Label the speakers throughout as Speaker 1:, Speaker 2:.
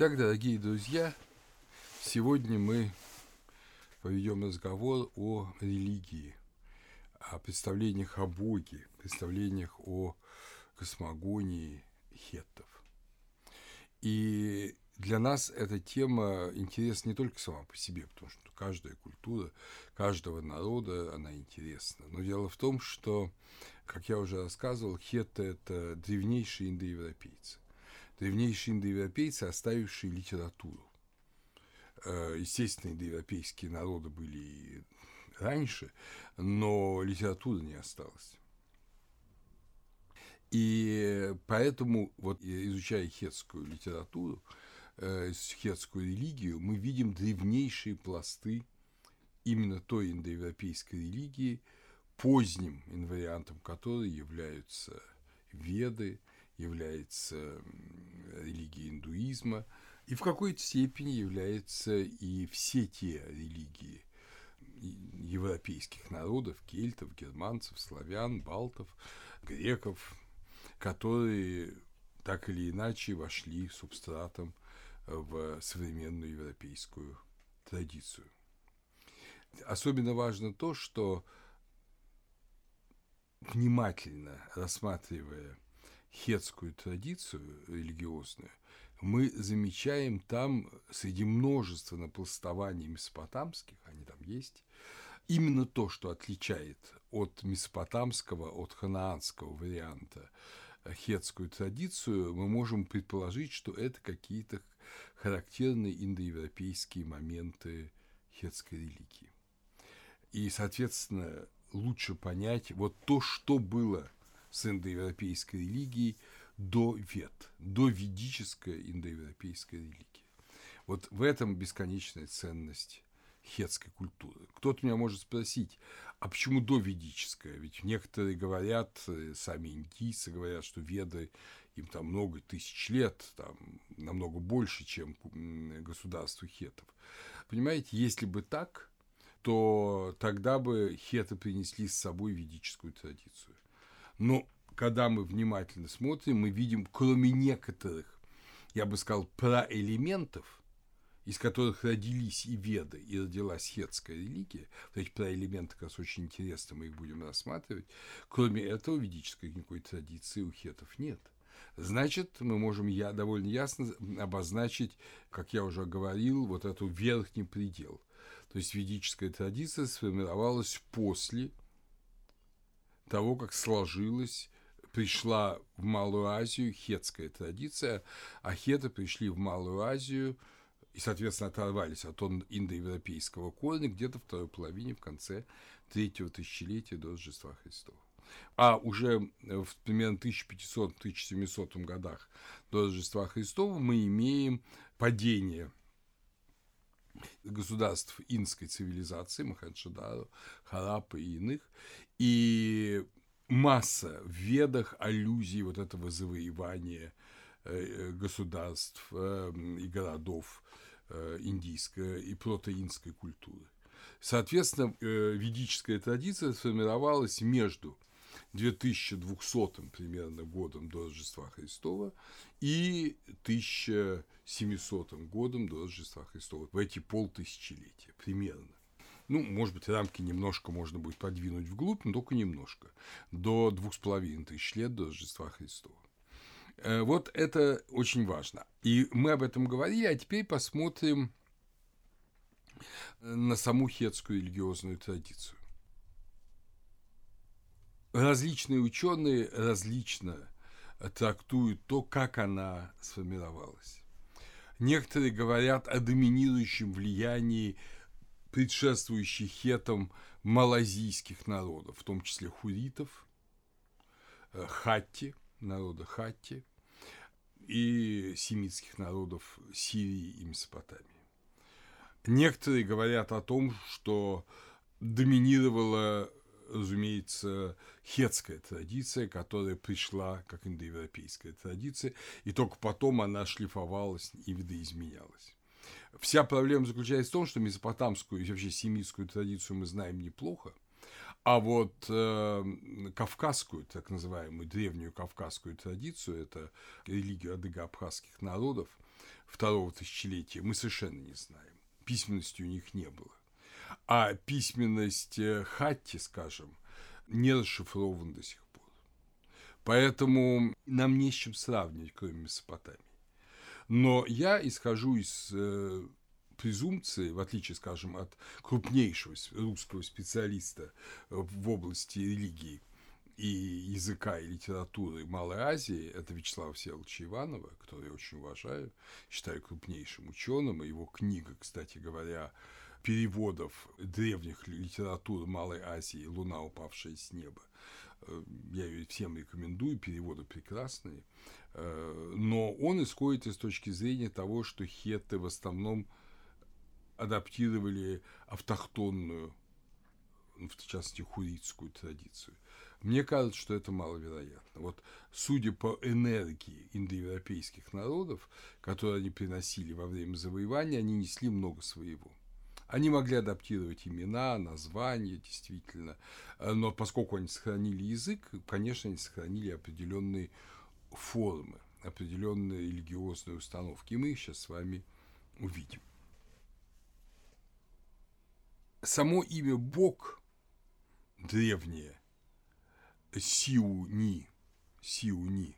Speaker 1: Так, дорогие друзья, сегодня мы поведем разговор о религии, о представлениях о Боге, представлениях о космогонии хеттов. И для нас эта тема интересна не только сама по себе, потому что каждая культура, каждого народа, она интересна. Но дело в том, что, как я уже рассказывал, хетты – это древнейшие индоевропейцы древнейшие индоевропейцы, оставившие литературу. Э, естественно, индоевропейские народы были и раньше, но литературы не осталось. И поэтому, вот изучая хетскую литературу, э, хетскую религию, мы видим древнейшие пласты именно той индоевропейской религии, поздним инвариантом которой являются Веды, является религией индуизма, и в какой-то степени являются и все те религии европейских народов, кельтов, германцев, славян, балтов, греков, которые так или иначе вошли субстратом в современную европейскую традицию. Особенно важно то, что внимательно рассматривая хетскую традицию религиозную, мы замечаем там среди множества напластований месопотамских, они там есть, именно то, что отличает от месопотамского, от ханаанского варианта хетскую традицию, мы можем предположить, что это какие-то характерные индоевропейские моменты хетской религии. И, соответственно, лучше понять вот то, что было с индоевропейской религией до вет, до ведическая индоевропейская религия. Вот в этом бесконечная ценность хетской культуры. Кто-то меня может спросить, а почему до ведическая? Ведь некоторые говорят, э, сами индийцы говорят, что веды им там много тысяч лет, там намного больше, чем государству хетов. Понимаете, если бы так, то тогда бы хеты принесли с собой ведическую традицию. Но когда мы внимательно смотрим, мы видим, кроме некоторых, я бы сказал, проэлементов, из которых родились и веды, и родилась хетская религия, вот эти проэлементы как раз очень интересны, мы их будем рассматривать, кроме этого ведической никакой традиции у хетов нет. Значит, мы можем я, довольно ясно обозначить, как я уже говорил, вот эту верхний предел. То есть ведическая традиция сформировалась после того, как сложилась, пришла в Малую Азию хетская традиция, а хеты пришли в Малую Азию и, соответственно, оторвались от индоевропейского корня где-то в второй половине, в конце третьего тысячелетия до Рождества Христова. А уже в примерно 1500-1700 годах до Рождества Христова мы имеем падение государств инской цивилизации, Маханшадару, Харапа и иных, и масса в ведах аллюзий вот этого завоевания э, государств э, и городов э, индийской и протеинской культуры. Соответственно, ведическая традиция сформировалась между 2200 примерно годом до Рождества Христова и 1700 годом до Рождества Христова, в эти полтысячелетия примерно. Ну, может быть, рамки немножко можно будет подвинуть вглубь, но только немножко. До двух с половиной тысяч лет до Рождества Христова. Э, вот это очень важно. И мы об этом говорили, а теперь посмотрим на саму хетскую религиозную традицию. Различные ученые различно трактуют то, как она сформировалась. Некоторые говорят о доминирующем влиянии предшествующих хетам малазийских народов, в том числе хуритов, э, хатти, народа хатти, и семитских народов Сирии и Месопотамии. Некоторые говорят о том, что доминировала, разумеется, хетская традиция, которая пришла как индоевропейская традиция, и только потом она шлифовалась и видоизменялась. Вся проблема заключается в том, что месопотамскую и вообще семитскую традицию мы знаем неплохо, А вот э, кавказскую, так называемую древнюю кавказскую традицию, это религию адыго-абхазских народов второго тысячелетия, мы совершенно не знаем. Письменности у них не было. А письменность э, хатти, скажем, не расшифрована до сих пор. Поэтому нам не с чем сравнивать, кроме Месопотамии. Но я исхожу из э, презумпции, в отличие, скажем, от крупнейшего русского специалиста в области религии и языка и литературы Малой Азии, это Вячеслава Всеволодовича Иванова, которого я очень уважаю, считаю крупнейшим ученым, и его книга, кстати говоря, переводов древних литератур Малой Азии «Луна, упавшая с неба». Э, я ее всем рекомендую, переводы прекрасные. Э, но он исходит из точки зрения того, что хетты в основном адаптировали автохтонную, ну, в частности, хуритскую традицию. Мне кажется, что это маловероятно. Вот судя по энергии индоевропейских народов, которые они приносили во время завоевания, они несли много своего. Они могли адаптировать имена, названия, действительно, но поскольку они сохранили язык, конечно, они сохранили определенные формы, определенные религиозные установки, и мы их сейчас с вами увидим. само имя Бог древнее. Сиуни, Сиуни,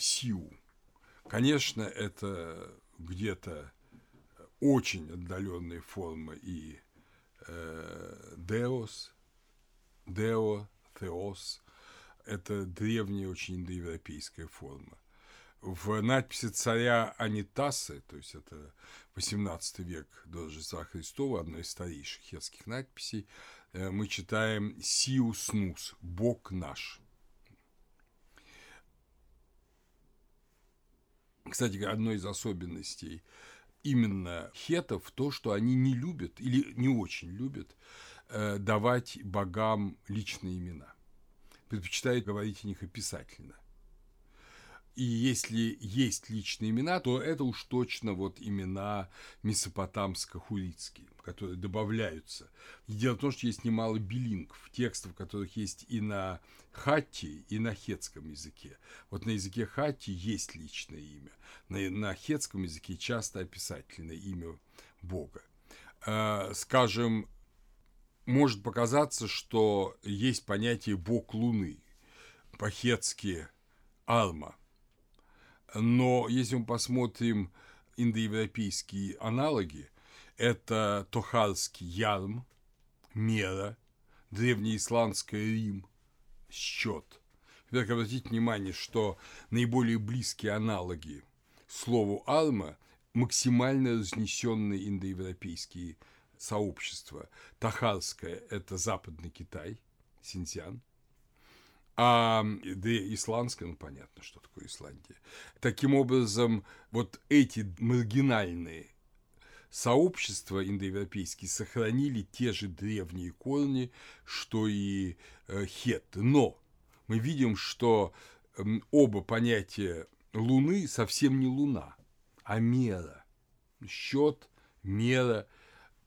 Speaker 1: Сиу, конечно, это где-то очень отдаленные формы и э, Деос, Део, Теос, это древняя очень индоевропейская форма – в надписи царя Анитасы, то есть это 18 век до Рождества Христова, одна из старейших хетских надписей, э, мы читаем «Сиус нус» – «Бог наш». Кстати, одной из особенностей именно хетов то, что они не любят или не очень любят э, давать богам личные имена. Предпочитают говорить о них описательно – и если есть личные имена, то это уж точно вот имена месопотамско-хуритские, которые добавляются. И дело в том, что есть немало билингов, текстов, которых есть и на хатти, и на хетском языке. Вот на языке хатти есть личное имя, на, на хетском языке часто описательное имя Бога. Э, скажем, может показаться, что есть понятие «бог Луны», по-хетски «алма», но если мы посмотрим индоевропейские аналоги, это Тохарский Ярм, Мера, древнеисландская Рим, счет. Теперь обратите внимание, что наиболее близкие аналоги слову Алма максимально разнесенные индоевропейские сообщества. Тахарское – это Западный Китай, Синьцзян. А да исландская, ну понятно, что такое Исландия. Таким образом, вот эти маргинальные сообщества индоевропейские сохранили те же древние корни, что и э. Но мы видим, что оба понятия Луны совсем не Луна, а мера. Счет, мера,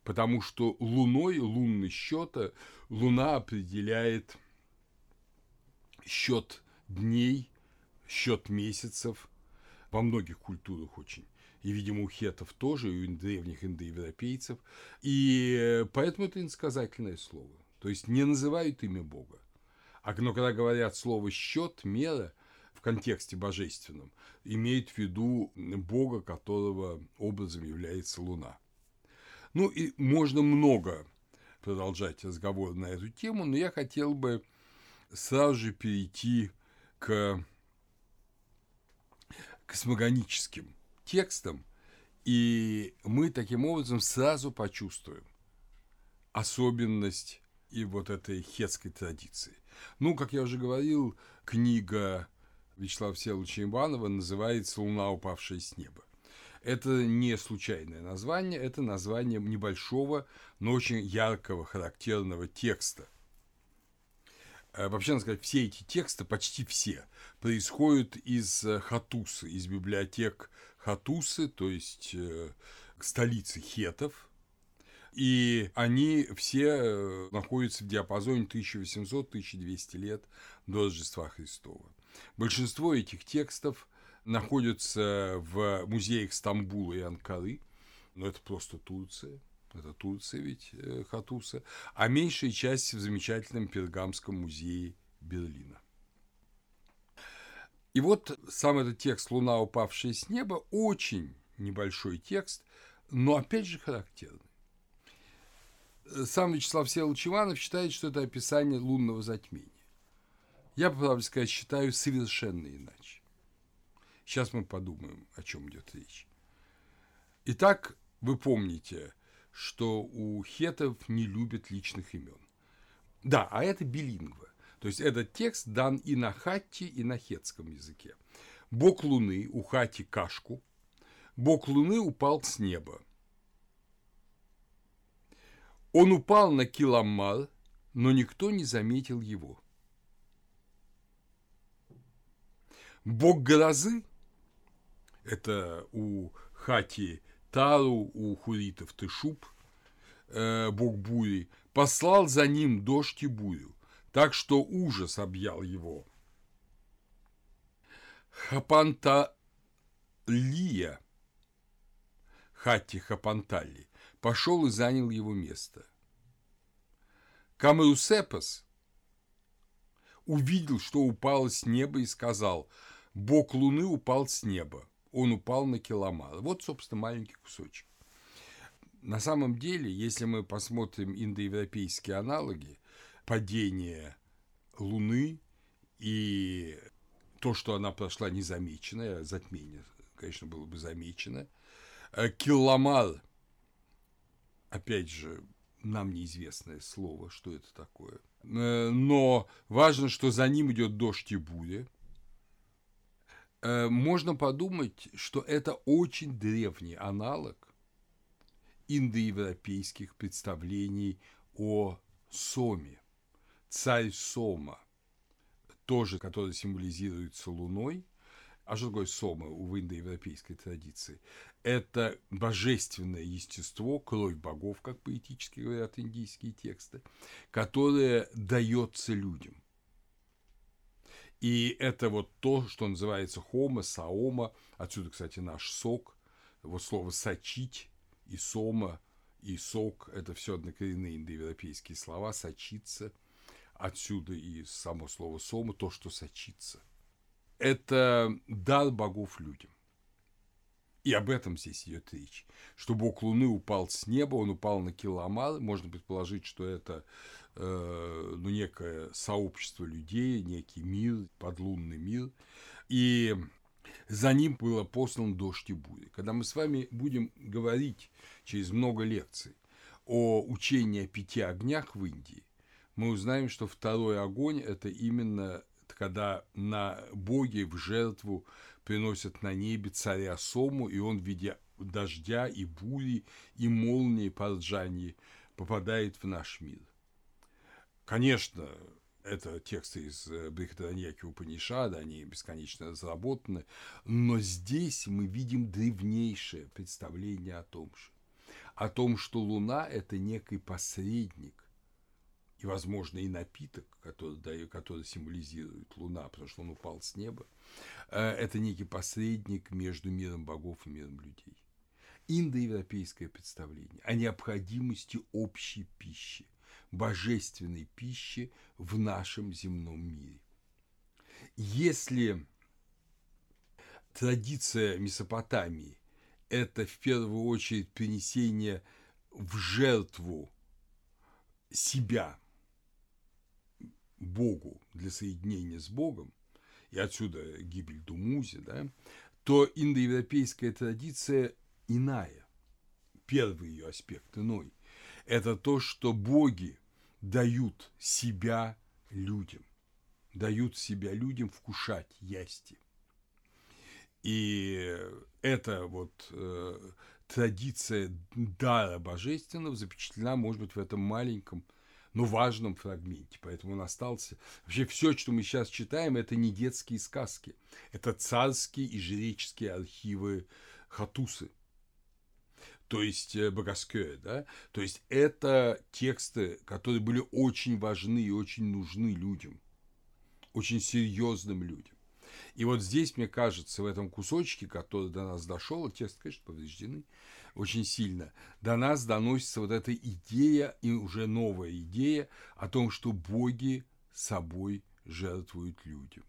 Speaker 1: потому что Луной, лунный счета, Луна определяет счет дней, счет месяцев во многих культурах очень. И, видимо, у хетов тоже, и у древних индоевропейцев. И поэтому это инсказательное слово. То есть не называют имя Бога. А но когда говорят слово счет, мера в контексте божественном, имеют в виду Бога, которого образом является Луна. Ну и можно много продолжать разговор на эту тему, но я хотел бы сразу же перейти к космогоническим текстам, и мы таким образом сразу почувствуем особенность и вот этой хетской традиции. Ну, как я уже говорил, книга Вячеслава Всеволодовича Иванова называется «Луна, упавшая с неба». Это не случайное название, это название небольшого, но очень яркого, характерного текста, вообще, надо сказать, все эти тексты, почти все, происходят из э, Хатусы, из библиотек Хатусы, то есть э, столицы хетов. И они все э, находятся в диапазоне 1800-1200 лет до Рождества Христова. Большинство этих текстов находятся в музеях Стамбула и Анкары, но это просто Турция, это Турция ведь э, Хатуса, а меньшая часть в замечательном Пергамском музее Берлина. И вот сам этот текст «Луна, упавшая с неба» очень небольшой текст, но опять же характерный. Сам Вячеслав Всеволодович Иванов считает, что это описание лунного затмения. Я, по правде сказать, считаю совершенно иначе. Сейчас мы подумаем, о чем идет речь. Итак, вы помните, что у хетов не любят личных имен. Да, а это билингва. То есть этот текст дан и на хатти, и на хетском языке. Бог Луны, у хати кашку, Бог Луны упал с неба. Он упал на Киламал, но никто не заметил его. Бог грозы – это у Хати Тару, у хуритов Тышуб, э, бог бури, послал за ним дождь и бурю так что ужас объял его. Хапанталия, Хатти Хапантали, пошел и занял его место. Камеусепас увидел, что упало с неба и сказал, «Бог Луны упал с неба, он упал на Киламар». Вот, собственно, маленький кусочек. На самом деле, если мы посмотрим индоевропейские аналоги, падение Луны и то, что она прошла незамеченное, затмение, конечно, было бы замечено. Э, Киломал, опять же, нам неизвестное слово, что это такое. Э, но важно, что за ним идет дождь и буря. Э, можно подумать, что это очень древний аналог индоевропейских представлений о Соме царь Сома, тоже, который символизируется Луной, а что такое Сома в индоевропейской традиции? Это божественное естество, кровь богов, как поэтически говорят индийские тексты, которое дается людям. И это вот то, что называется хома, саома, отсюда, кстати, наш сок, вот слово «сочить» и «сома», и «сок» – это все однокоренные индоевропейские слова, «сочиться», отсюда и само слово «сома», то, что сочится. Это дар богов людям. И об этом здесь идет речь. Что бог Луны упал с неба, он упал на Киламар. Можно предположить, что это э, ну, некое сообщество людей, некий мир, подлунный мир. И за ним было послан дождь и буря. Когда мы с вами будем говорить через много лекций о учении о пяти огнях в Индии, мы узнаем, что второй огонь – это именно когда на боге в жертву приносят на небе царя Сому, и он в виде дождя и бури, и молнии по ржании попадает в наш мир. Конечно, это тексты из э, Брихадараньяки Упанишада, они бесконечно разработаны, но здесь мы видим древнейшее представление о том же. О том, что Луна – это некий посредник, и, возможно, и напиток, который, который символизирует Луна, потому что он упал с неба, э, это некий посредник между миром богов и миром людей. Индоевропейское представление о необходимости общей пищи, божественной пищи в нашем земном мире. Если традиция Месопотамии – это в первую очередь принесение в жертву себя Богу для соединения с Богом, и отсюда гибель Думузи, да, то индоевропейская традиция иная. Первый ее аспект иной. Это то, что боги дают себя людям, дают себя людям вкушать, ясти. И эта вот э, традиция дара божественного запечатлена, может быть, в этом маленьком но важном фрагменте. Поэтому он остался... Вообще все, что мы сейчас читаем, это не детские сказки. Это царские и жреческие архивы Хатусы. То есть э, Багаскёя, да, то есть это тексты, которые были очень важны и очень нужны людям, очень серьезным людям. И вот здесь, мне кажется, в этом кусочке, который до нас дошел, текст, конечно, повреждены очень сильно, до нас доносится вот эта идея, и уже новая идея о том, что боги собой жертвуют людям.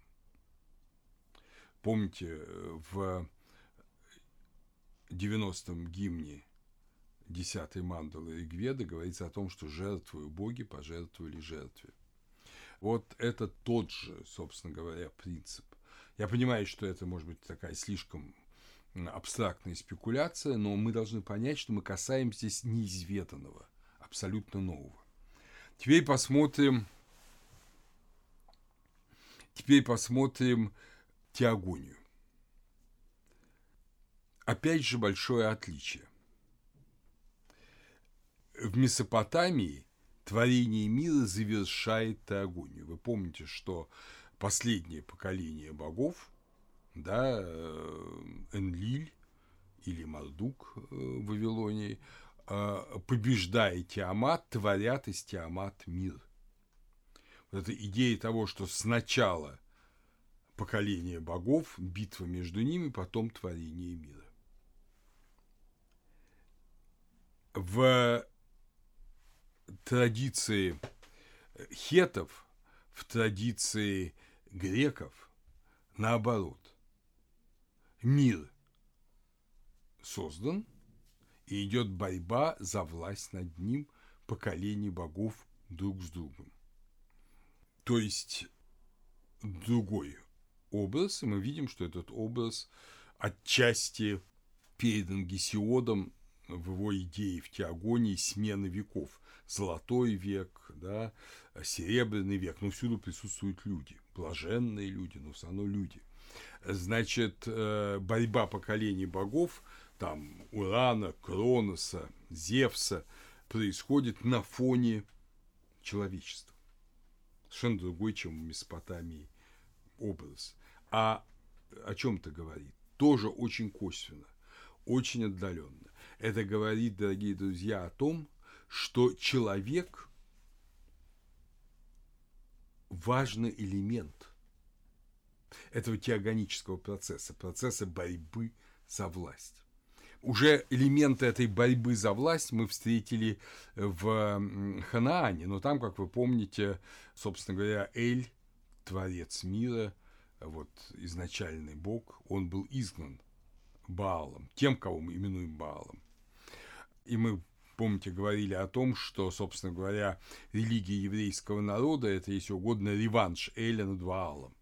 Speaker 1: Помните, в 90-м гимне 10-й мандалы Ригведа говорится о том, что жертвую боги пожертвовали жертве. Вот это тот же, собственно говоря, принцип. Я понимаю, что это может быть такая слишком абстрактная спекуляция, но мы должны понять, что мы касаемся здесь неизведанного, абсолютно нового. Теперь посмотрим, теперь посмотрим теогонию. Опять же большое отличие. В Месопотамии творение мира завершает теогонию. Вы помните, что последнее поколение богов, да, э, Энлиль или Мардук э, в Вавилонии, э, побеждая Тиамат, творят из Тиамат мир. Вот эта идея того, что сначала поколение богов, битва между ними, потом творение мира. В традиции хетов, в традиции греков, наоборот. Мир создан, и идет борьба за власть над ним поколений богов друг с другом. То есть другой образ, и мы видим, что этот образ отчасти передан Гесиодом в его идее в теогонии смены веков. Золотой век, да, серебряный век, но всюду присутствуют люди, блаженные люди, но все равно люди. Значит, э, борьба поколений богов, там, Урана, Кроноса, Зевса, происходит на фоне человечества. Совершенно другой, чем в Месопотамии образ. А о чем это говорит? Тоже очень косвенно, очень отдаленно. Это говорит, дорогие друзья, о том, что человек – важный элемент этого теогонического процесса, процесса борьбы за власть. Уже элементы этой борьбы за власть мы встретили в Ханаане, но там, как вы помните, собственно говоря, Эль, творец мира, вот изначальный бог, он был изгнан Баалом, тем, кого мы именуем Баалом. И мы помните, говорили о том, что, собственно говоря, религия еврейского народа – это, если угодно, реванш Эля над Ваалом.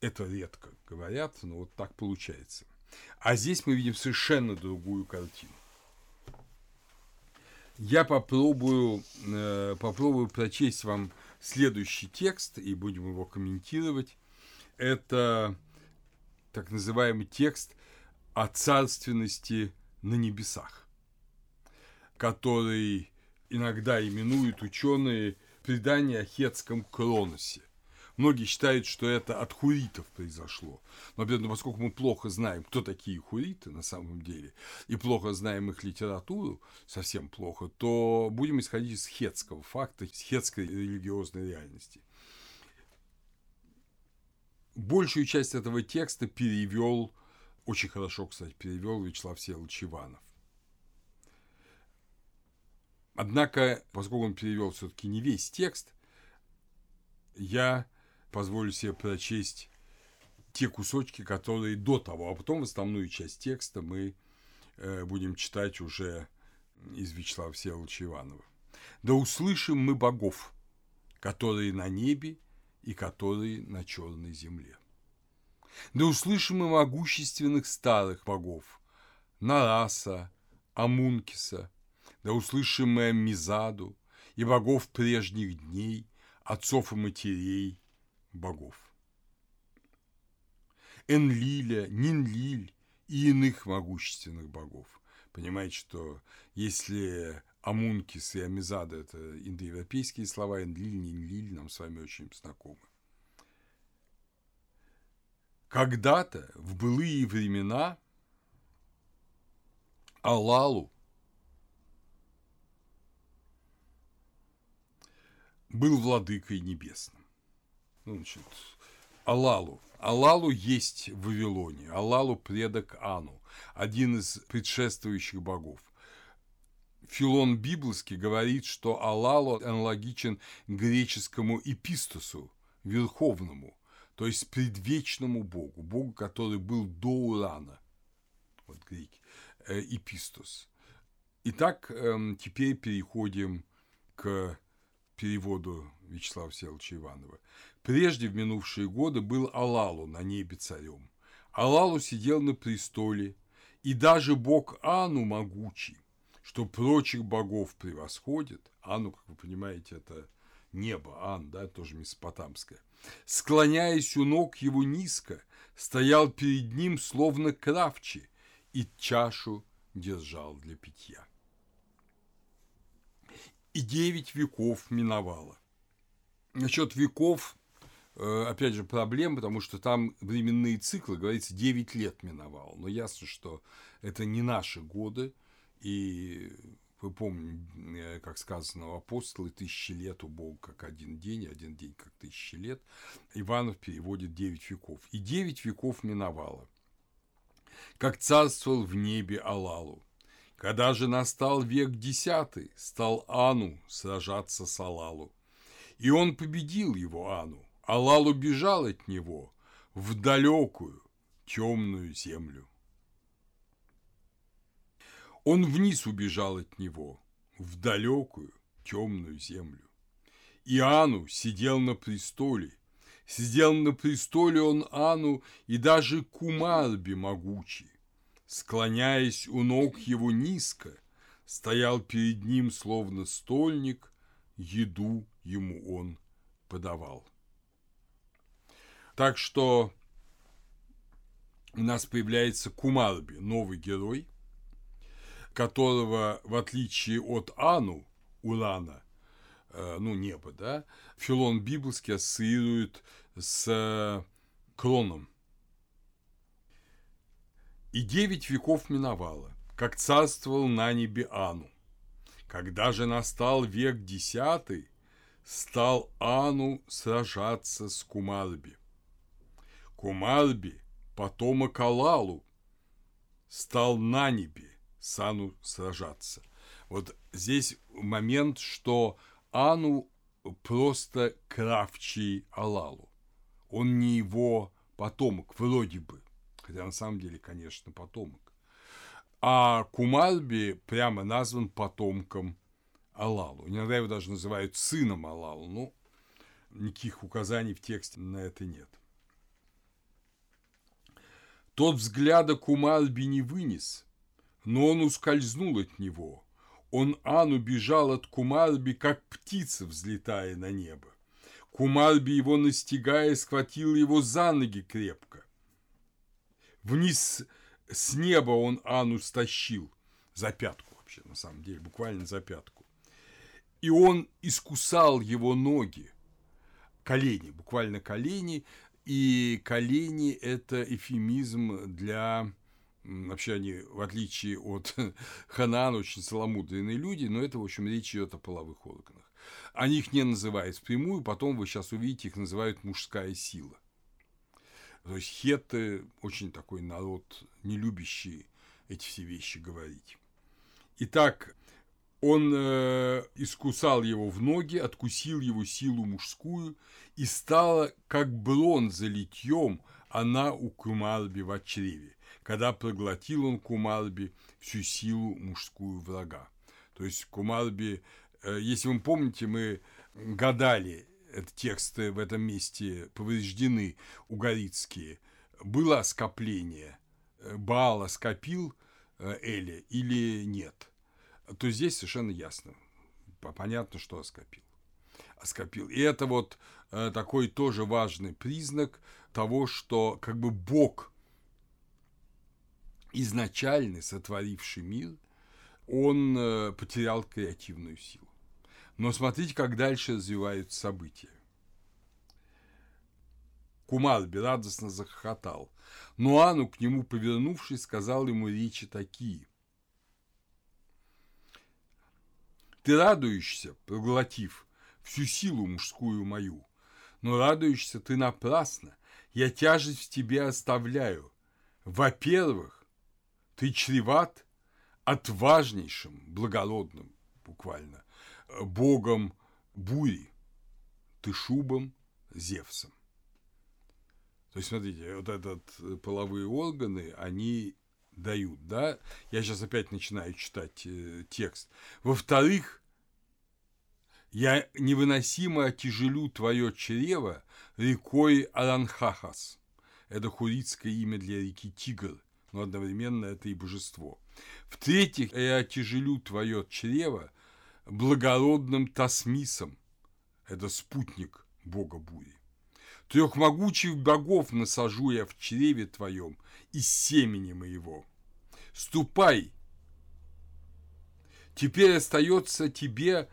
Speaker 1: Это редко говорят, но вот так получается. А здесь мы видим совершенно другую картину. Я попробую, э, попробую прочесть вам следующий текст, и будем его комментировать. Это так называемый текст о царственности на небесах, который иногда именуют ученые предание о хетском Кроносе. Многие считают, что это от хуритов произошло. Но, бедно, поскольку мы плохо знаем, кто такие хуриты на самом деле, и плохо знаем их литературу, совсем плохо, то будем исходить из хетского факта, из хетской религиозной реальности. Большую часть этого текста перевел, очень хорошо, кстати, перевел Вячеслав Всеволодович Иванов. Однако, поскольку он перевел все-таки не весь текст, я позволю себе прочесть те кусочки, которые до того, а потом основную часть текста мы э, будем читать уже из Вячеслава Всеволодовича Иванова. «Да услышим мы богов, которые на небе и которые на черной земле. Да услышим мы могущественных старых богов, Нараса, Амункиса, да услышим мы Мизаду и богов прежних дней, отцов и матерей, богов. Энлиля, Нинлиль и иных могущественных богов. Понимаете, что если Амункис и Амизада – это индоевропейские слова, Энлиль, Нинлиль нам с вами очень знакомы. Когда-то, в былые времена, Алалу был владыкой небесным. Ну, значит, Алалу. Алалу есть в Вавилоне. Алалу – предок Ану, один из предшествующих богов. Филон Библовский говорит, что Алалу аналогичен греческому эпистосу, верховному, то есть предвечному богу, богу, который был до Урана. Вот греки. Э, эпистос. Итак, эм, теперь переходим к переводу Вячеслава Всеволодовича Иванова. Прежде в минувшие годы был Алалу на небе царем. Алалу сидел на престоле, и даже бог Ану могучий, что прочих богов превосходит, Ану, как вы понимаете, это небо, Ан, да, тоже месопотамское, склоняясь у ног его низко, стоял перед ним словно кравчи и чашу держал для питья. И девять веков миновало. Насчет веков, э, опять же, проблем, потому что там временные циклы, говорится, 9 лет миновало. Но ясно, что это не наши годы, и вы помните, э, как сказано апостолы, тысячи лет у Бога как один день, один день как тысячи лет. Иванов переводит девять веков. И девять веков миновало, как царствовал в небе Алалу. Когда же настал век десятый, стал Ану сражаться с Алалу. И он победил его Ану. Алалу бежал от него в далекую темную землю. Он вниз убежал от него, в далекую темную землю. Иоанну сидел на престоле, сидел на престоле он Ану и даже Кумарби могучий, склоняясь у ног его низко, стоял перед ним словно стольник, еду ему он подавал. Так что у нас появляется Кумарби, новый герой – которого, в отличие от Ану, Урана, э, ну, небо, да, Филон Библский ассоциирует с Кроном. И девять веков миновало, как царствовал на небе Ану. Когда же настал век десятый, стал Ану сражаться с Кумарби. Кумарби, потомок Алалу, стал на небе, Сану сражаться. Вот здесь момент, что Ану просто кравчий Алалу. Он не его потомок, вроде бы. Хотя на самом деле, конечно, потомок. А Кумальби прямо назван потомком Алалу. Иногда его даже называют сыном Алалу. но никаких указаний в тексте на это нет. Тот взгляда Кумальби не вынес – но он ускользнул от него. Он Ану бежал от Кумарби, как птица, взлетая на небо. Кумарби его настигая, схватил его за ноги крепко. Вниз с неба он Ану стащил, за пятку вообще, на самом деле, буквально за пятку. И он искусал его ноги, колени, буквально колени, и колени – это эфемизм для Вообще они, в отличие от Ханан, очень целомудренные люди, но это, в общем, речь идет о половых органах. Они их не называют впрямую, потом вы сейчас увидите, их называют мужская сила. То есть хетты очень такой народ, не любящий эти все вещи говорить. Итак, он э, искусал его в ноги, откусил его силу мужскую, и стала, как бронза литьем, она у Кумарби в чреве когда проглотил он Кумарби всю силу мужскую врага. То есть Кумарби, э, если вы помните, мы гадали, это тексты в этом месте повреждены угорицкие, было скопление, э, Баала скопил э, Эли или нет, то здесь совершенно ясно, понятно, что скопил. Оскопил. И это вот такой тоже важный признак того, что как бы Бог изначально сотворивший мир, он э, потерял креативную силу. Но смотрите, как дальше развиваются события. Кумарби радостно захохотал. Но Ану, к нему повернувшись, сказал ему речи такие. Ты радуешься, проглотив всю силу мужскую мою, но радуешься ты напрасно, я тяжесть в тебе оставляю. Во-первых, ты чреват отважнейшим, благородным, буквально, богом бури, ты шубом Зевсом. То есть, смотрите, вот этот э, половые органы, они дают, да? Я сейчас опять начинаю читать э, текст. Во-вторых, я невыносимо отяжелю твое чрево рекой Аранхахас. Это хуритское имя для реки Тигр, но одновременно это и божество. В-третьих, я отяжелю твое чрево благородным Тасмисом. Это спутник бога бури. Трех могучих богов насажу я в чреве твоем из семени моего. Ступай! Теперь остается тебе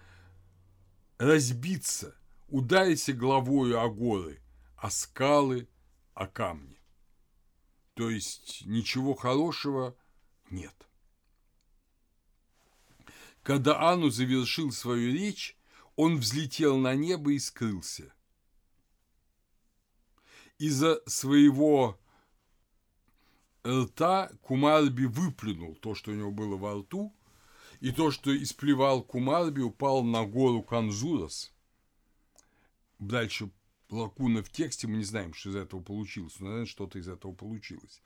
Speaker 1: разбиться, ударься головою о горы, о скалы, о камни. То есть ничего хорошего нет. Когда Ану завершил свою речь, он взлетел на небо и скрылся. Из-за своего рта Кумарби выплюнул то, что у него было во рту, и то, что исплевал Кумарби, упал на гору Канзурас. Дальше лакуна в тексте, мы не знаем, что из этого получилось, но, наверное, что-то из этого получилось.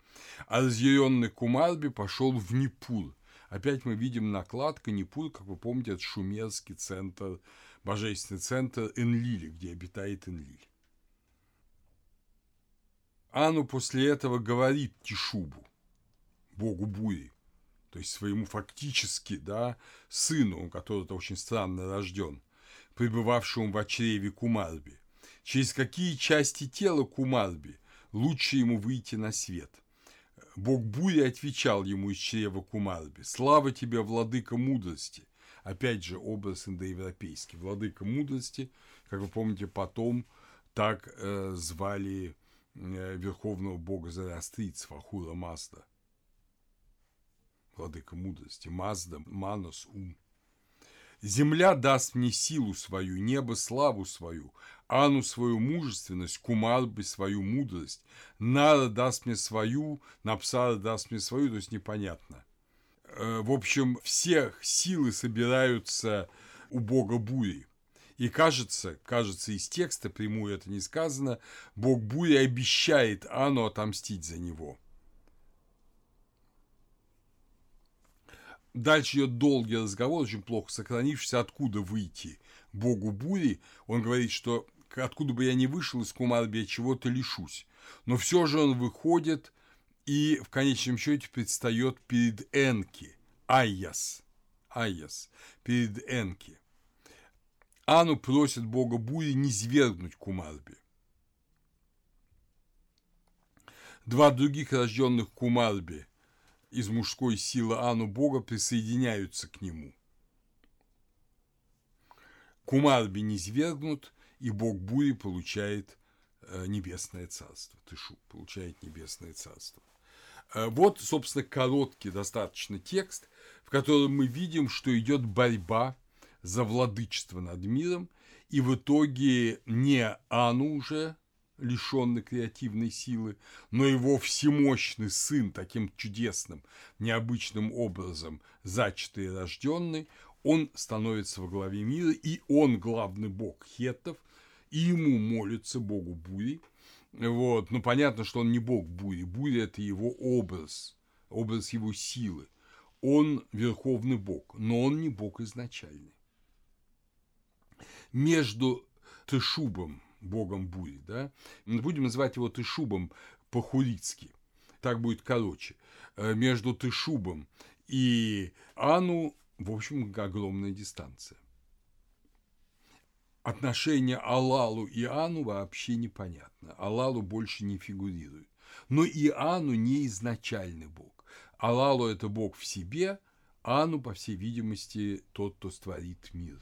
Speaker 1: А разъяренный Кумарби пошел в Непур. Опять мы видим накладка Непур, как вы помните, это шумерский центр, божественный центр Энлили, где обитает Энлиль. Ану после этого говорит Тишубу, богу бури, то есть своему фактически, да, сыну, который-то очень странно рожден, пребывавшему в чреве Кумарби, через какие части тела Кумарби лучше ему выйти на свет. Бог бури отвечал ему из чрева Кумарби, «Слава тебе, владыка мудрости!» Опять же, образ индоевропейский. Владыка мудрости, как вы помните, потом так э, звали Э, верховного бога зороастрийцев Ахура Мазда, владыка мудрости, Мазда, Манос, ум. Земля даст мне силу свою, небо славу свою, Ану свою мужественность, Кумарби свою мудрость, Нара даст мне свою, Напсара даст мне свою, то есть непонятно. Э, в общем, все силы собираются у бога бури. И кажется, кажется, из текста прямую это не сказано, Бог Бури обещает Ану отомстить за него. Дальше идет долгий разговор, очень плохо сохранившийся, откуда выйти Богу Бури. Он говорит, что откуда бы я ни вышел из Кумарби, я чего-то лишусь. Но все же он выходит и в конечном счете предстает перед Энки, Айяс, Айяс, перед Энки. Ану просит бога бури не свергнуть Кумарби. Два других рожденных Кумарби из мужской силы Ану бога присоединяются к нему. Кумарби не свергнут, и бог бури получает э, небесное царство. Тышу получает небесное царство. Э, вот, собственно, короткий достаточно текст, в котором мы видим, что идет борьба за владычество над миром, и в итоге не Ану уже лишенный креативной силы, но его всемощный сын таким чудесным, необычным образом зачатый и рожденный, он становится во главе мира, и он главный бог хеттов, и ему молится богу бури. Вот. Но понятно, что он не бог бури. Буря – это его образ, образ его силы. Он верховный бог, но он не бог изначальный между Тышубом, богом бури, да, будем называть его Тышубом по-хурицки, так будет короче, э, между Тышубом и Ану, в общем, огромная дистанция. Отношение Алалу и Ану вообще непонятно. Алалу больше не фигурирует. Но и Ану не изначальный бог. Алалу – это бог в себе, Ану, по всей видимости, тот, кто створит мир.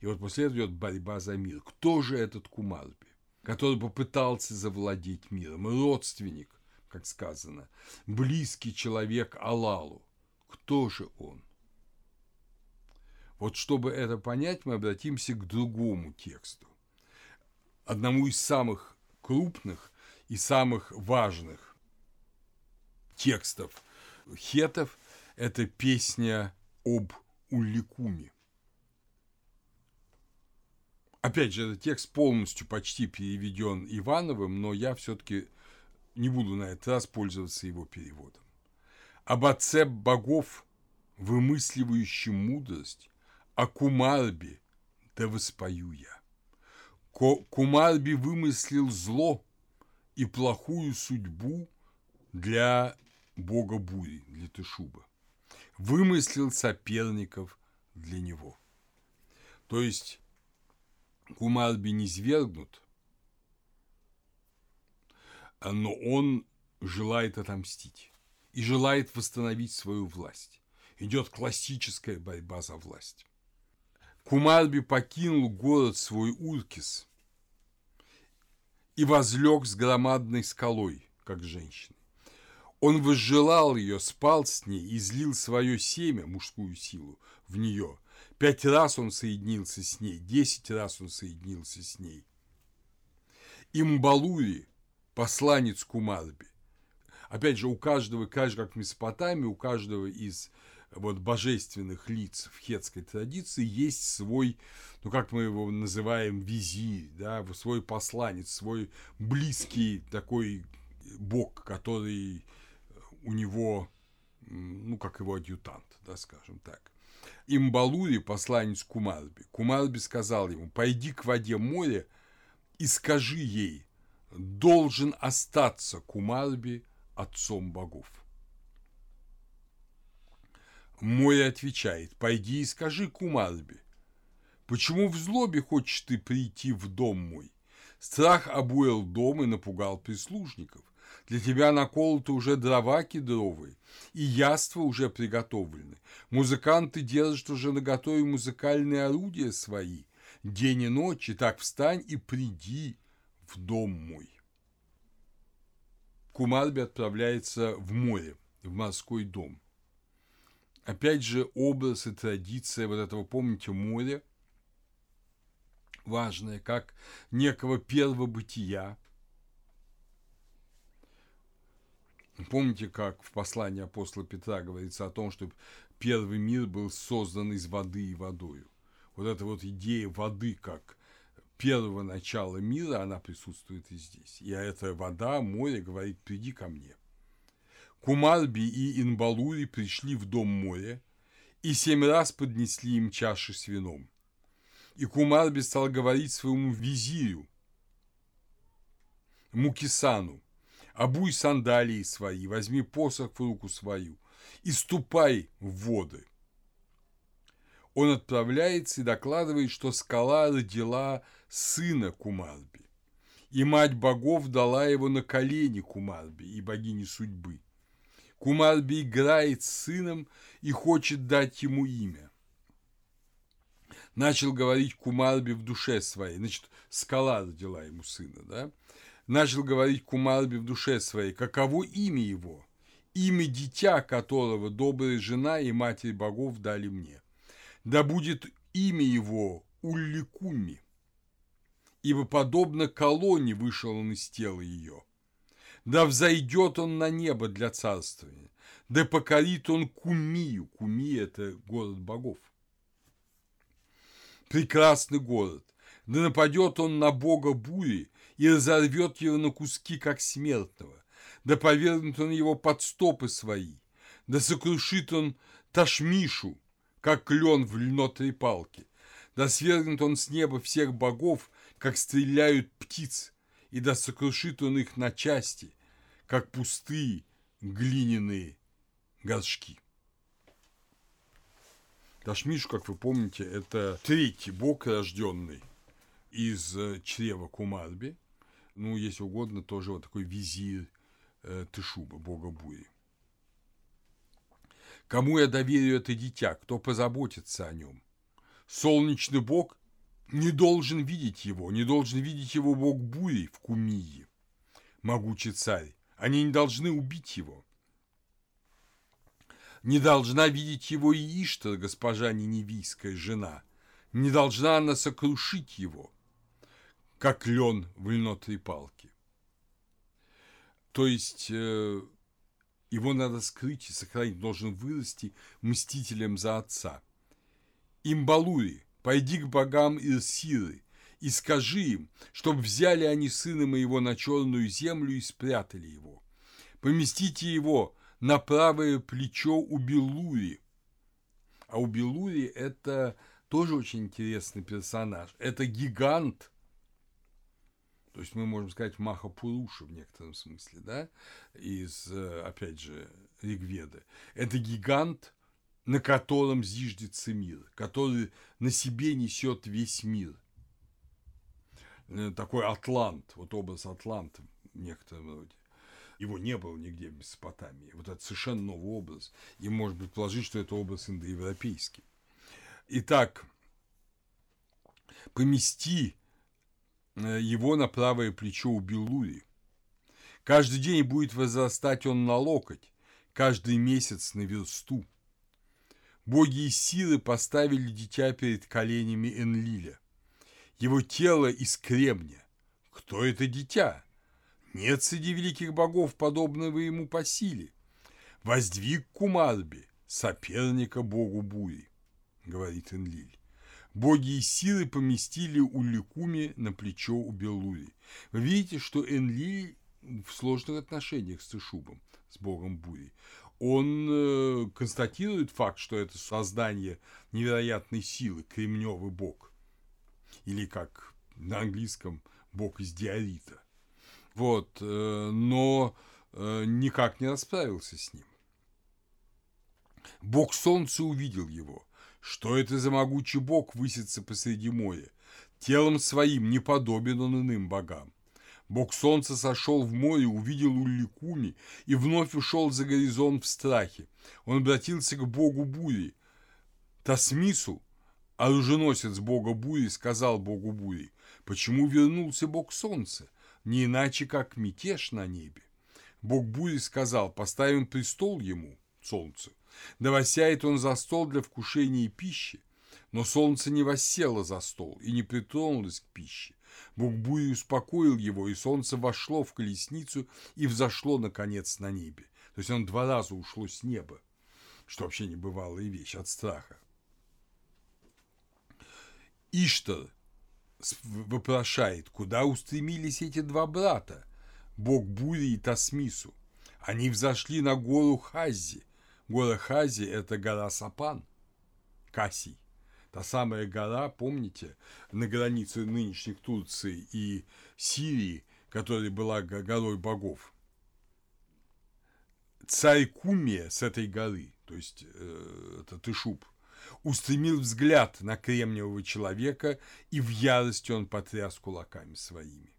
Speaker 1: И вот после этого идет борьба за мир. Кто же этот Кумарби, который попытался завладеть миром? Родственник, как сказано, близкий человек Алалу. Кто же он? Вот чтобы это понять, мы обратимся к другому тексту. Одному из самых крупных и самых важных текстов хетов – это песня об Улликуме. Опять же, этот текст полностью почти переведен Ивановым, но я все-таки не буду на этот раз пользоваться его переводом. Об отце богов, вымысливающем мудрость, о Кумарбе, да воспою я. Кумарби вымыслил зло и плохую судьбу для бога бури, для Тышуба. Вымыслил соперников для него. То есть Кумарби не свергнут, но он желает отомстить и желает восстановить свою власть. Идет классическая борьба за власть. Кумарби покинул город свой Уркис и возлег с громадной скалой, как женщина. Он возжелал ее, спал с ней и злил свое семя, мужскую силу, в нее. Пять раз он соединился с ней, десять раз он соединился с ней. Имбалури, посланец Кумарби, опять же, у каждого, каждого, как в Месопотамии, у каждого из вот божественных лиц в хетской традиции есть свой, ну как мы его называем, визирь, да, свой посланец, свой близкий такой бог, который у него, ну как его адъютант, да, скажем так. Имбалури, посланец Кумарби, Кумарби сказал ему, пойди к воде моря и скажи ей, должен остаться Кумарби отцом богов. Море отвечает, пойди и скажи Кумарби, почему в злобе хочешь ты прийти в дом мой? Страх обуял дом и напугал прислужников. Для тебя наколоты уже дрова кедровые, и яства уже приготовлены. Музыканты держат уже наготове музыкальные орудия свои. День и ночь, и так встань и приди в дом мой. Кумарби отправляется в море, в морской дом – опять же, образ и традиция вот этого, помните, моря, важное, как некого первого бытия. Помните, как в послании апостола Петра говорится о том, что первый мир был создан из воды и водою. Вот эта вот идея воды как первого начала мира, она присутствует и здесь. И эта вода, море говорит, приди ко мне. Кумарби и Инбалури пришли в дом моря и семь раз поднесли им чаши с вином. И Кумарби стал говорить своему визирю, Мукисану, обуй сандалии свои, возьми посох в руку свою и ступай в воды. Он отправляется и докладывает, что скала родила сына Кумарби, и мать богов дала его на колени Кумарби и богини судьбы – Кумарби играет с сыном и хочет дать ему имя. Начал говорить Кумарби в душе своей, значит, скала родила ему сына, да? Начал говорить Кумарби в душе своей, каково имя его, имя дитя которого добрая жена и матерь богов дали мне. Да будет имя его Улликуми, ибо подобно колонне вышел он из тела ее – да взойдет он на небо для царствования, да покорит он Кумию. Кумия – это город богов. Прекрасный город. Да нападет он на бога бури и разорвет его на куски, как смертного. Да повергнет он его под стопы свои. Да сокрушит он Ташмишу, как клен в льнотой палке. Да свергнет он с неба всех богов, как стреляют птиц, и да сокрушит он их на части, как пустые глиняные горшки. Ташмиш, как вы помните, это третий бог, рожденный из э, чрева Кумарби, ну, если угодно, тоже вот такой визирь э, Тышуба, бога бури. Кому я доверю это дитя, кто позаботится о нем? Солнечный бог не должен видеть его, не должен видеть его бог бури в Кумии, могучий царь. Они не должны убить его. Не должна видеть его и Иштар, госпожа Ниневийская жена. Не должна она сокрушить его, как лен в льнотной палке. То есть э, его надо скрыть и сохранить, должен вырасти мстителем за отца. Имбалури, пойди к богам Ирсиры и скажи им, чтоб взяли они сына моего на черную землю и спрятали его. Поместите его на правое плечо у Белури. А у Белури это тоже очень интересный персонаж. Это гигант, то есть мы можем сказать Махапуруша в некотором смысле, да, из, э, опять же, Ригведы. Это гигант, на котором зиждется мир, который на себе несет весь мир. Э, такой атлант, вот образ атланта в некотором роде. Его не было нигде в Месопотамии. Вот это совершенно новый образ. И может предположить, что это образ индоевропейский. Итак, помести Э, его на правое плечо у Белури. Каждый день будет возрастать он на локоть, каждый месяц на версту. Боги и силы поставили дитя перед коленями Энлиля. Его тело из кремня. Кто это дитя? Нет среди великих богов подобного ему по силе. Воздвиг Кумарби, соперника богу бури, говорит Энлиль боги и силы поместили Уликуми на плечо у Белури. Вы видите, что Энли в сложных отношениях с Тышубом, с богом бури. Он э, констатирует факт, что это создание невероятной силы, кремневый бог. Или как на английском бог из диорита. Вот, э, но э, никак не расправился с ним. Бог солнца увидел его – что это за могучий бог высится посреди моря? Телом своим не подобен он иным богам. Бог солнца сошел в море, увидел Улликуми и вновь ушел за горизонт в страхе. Он обратился к богу бури. Тасмису, оруженосец бога бури, сказал богу бури, почему вернулся бог солнца, не иначе, как мятеж на небе. Бог бури сказал, поставим престол ему, солнцу, да воссяет он за стол для вкушения пищи, но солнце не воссело за стол и не притронулось к пище. Бури успокоил его, и солнце вошло в колесницу и взошло, наконец, на небе. То есть он два раза ушло с неба, что вообще не бывалая вещь от страха. Иштар вопрошает, куда устремились эти два брата, бог бури и Тасмису. Они взошли на гору Хази, Гора Хази – это гора Сапан, Касий. Та самая гора, помните, на границе нынешней Турции и Сирии, которая была горой богов. Царь Кумия с этой горы, то есть э, это Тышуб, устремил взгляд на кремниевого человека, и в ярости он потряс кулаками своими.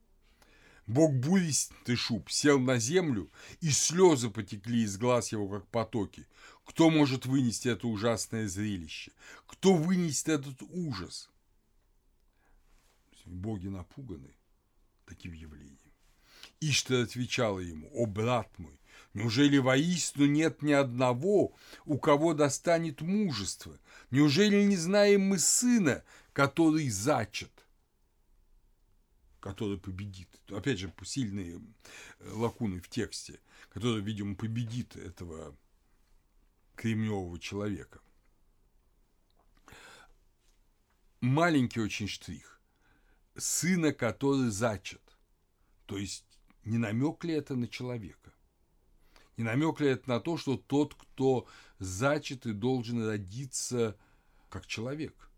Speaker 1: Бог бури Тышуб сел на землю, и слезы потекли из глаз его, как потоки. Кто может вынести это ужасное зрелище? Кто вынесет этот ужас? Боги напуганы таким явлением. Иштар отвечала ему, «О, брат мой, неужели воистину нет ни одного, у кого достанет мужество? Неужели не знаем мы сына, который зачат?» который победит. Опять же, сильные э, лакуны в тексте, который, видимо, победит этого кремневого человека. Маленький очень штрих. Сына, который зачат. То есть, не намек ли это на человека? Не намек ли это на то, что тот, кто зачат и должен родиться как человек?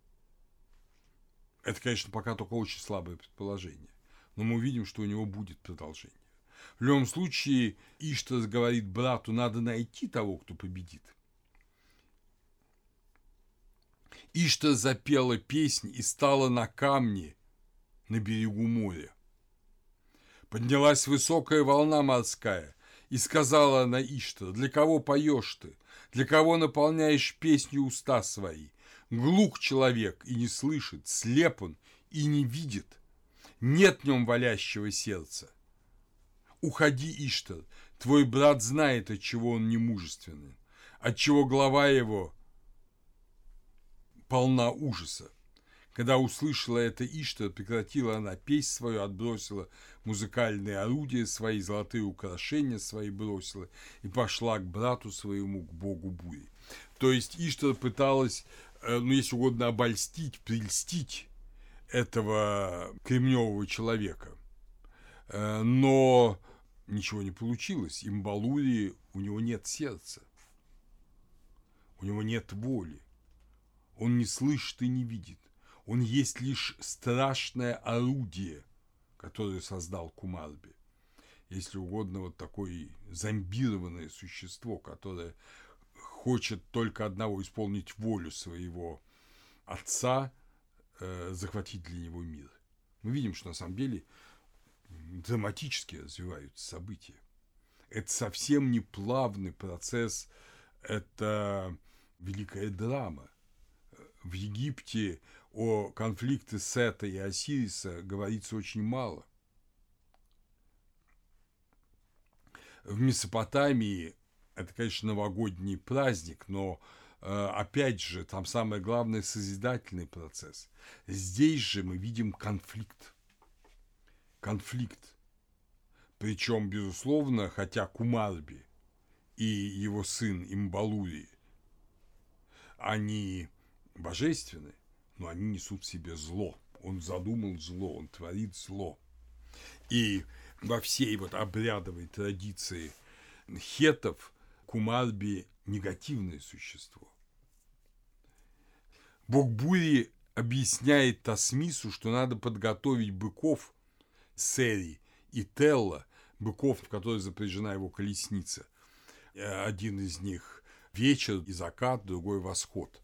Speaker 1: Это, конечно, пока только очень слабое предположение но мы увидим, что у него будет продолжение. В любом случае, Иштас говорит брату, надо найти того, кто победит. Ишта запела песнь и стала на камне на берегу моря. Поднялась высокая волна морская, и сказала она Ишта, для кого поешь ты, для кого наполняешь песню уста свои? Глух человек и не слышит, слеп он и не видит – нет в нем валящего сердца. Уходи, Иштар, твой брат знает, от чего он не мужественный. отчего глава его полна ужаса. Когда услышала это Иштар, прекратила она песнь свою, отбросила музыкальные орудия свои, золотые украшения свои бросила и пошла к брату своему, к богу бури. То есть Иштар пыталась, э, ну, если угодно, обольстить, прельстить этого кремневого человека. Э, но ничего не получилось. Имбалури, у него нет сердца. У него нет воли. Он не слышит и не видит. Он есть лишь страшное орудие, которое создал Кумарби. Если угодно, вот такое зомбированное существо, которое хочет только одного исполнить волю своего отца, э, захватить для него мир. Мы видим, что на самом деле драматически развиваются события. Это совсем не плавный процесс, это великая драма. В Египте о конфликте Сета и Осириса говорится очень мало. В Месопотамии это, конечно, новогодний праздник, но э, опять же, там самое главное – созидательный процесс. Здесь же мы видим конфликт. Конфликт. Причем, безусловно, хотя Кумарби и его сын Имбалури, они божественны, но они несут в себе зло. Он задумал зло, он творит зло. И во всей вот обрядовой традиции хетов Кумарби негативное существо. Бог объясняет Тасмису, что надо подготовить быков Сери и Телла, быков, в которых запряжена его колесница. Один из них вечер и закат, другой восход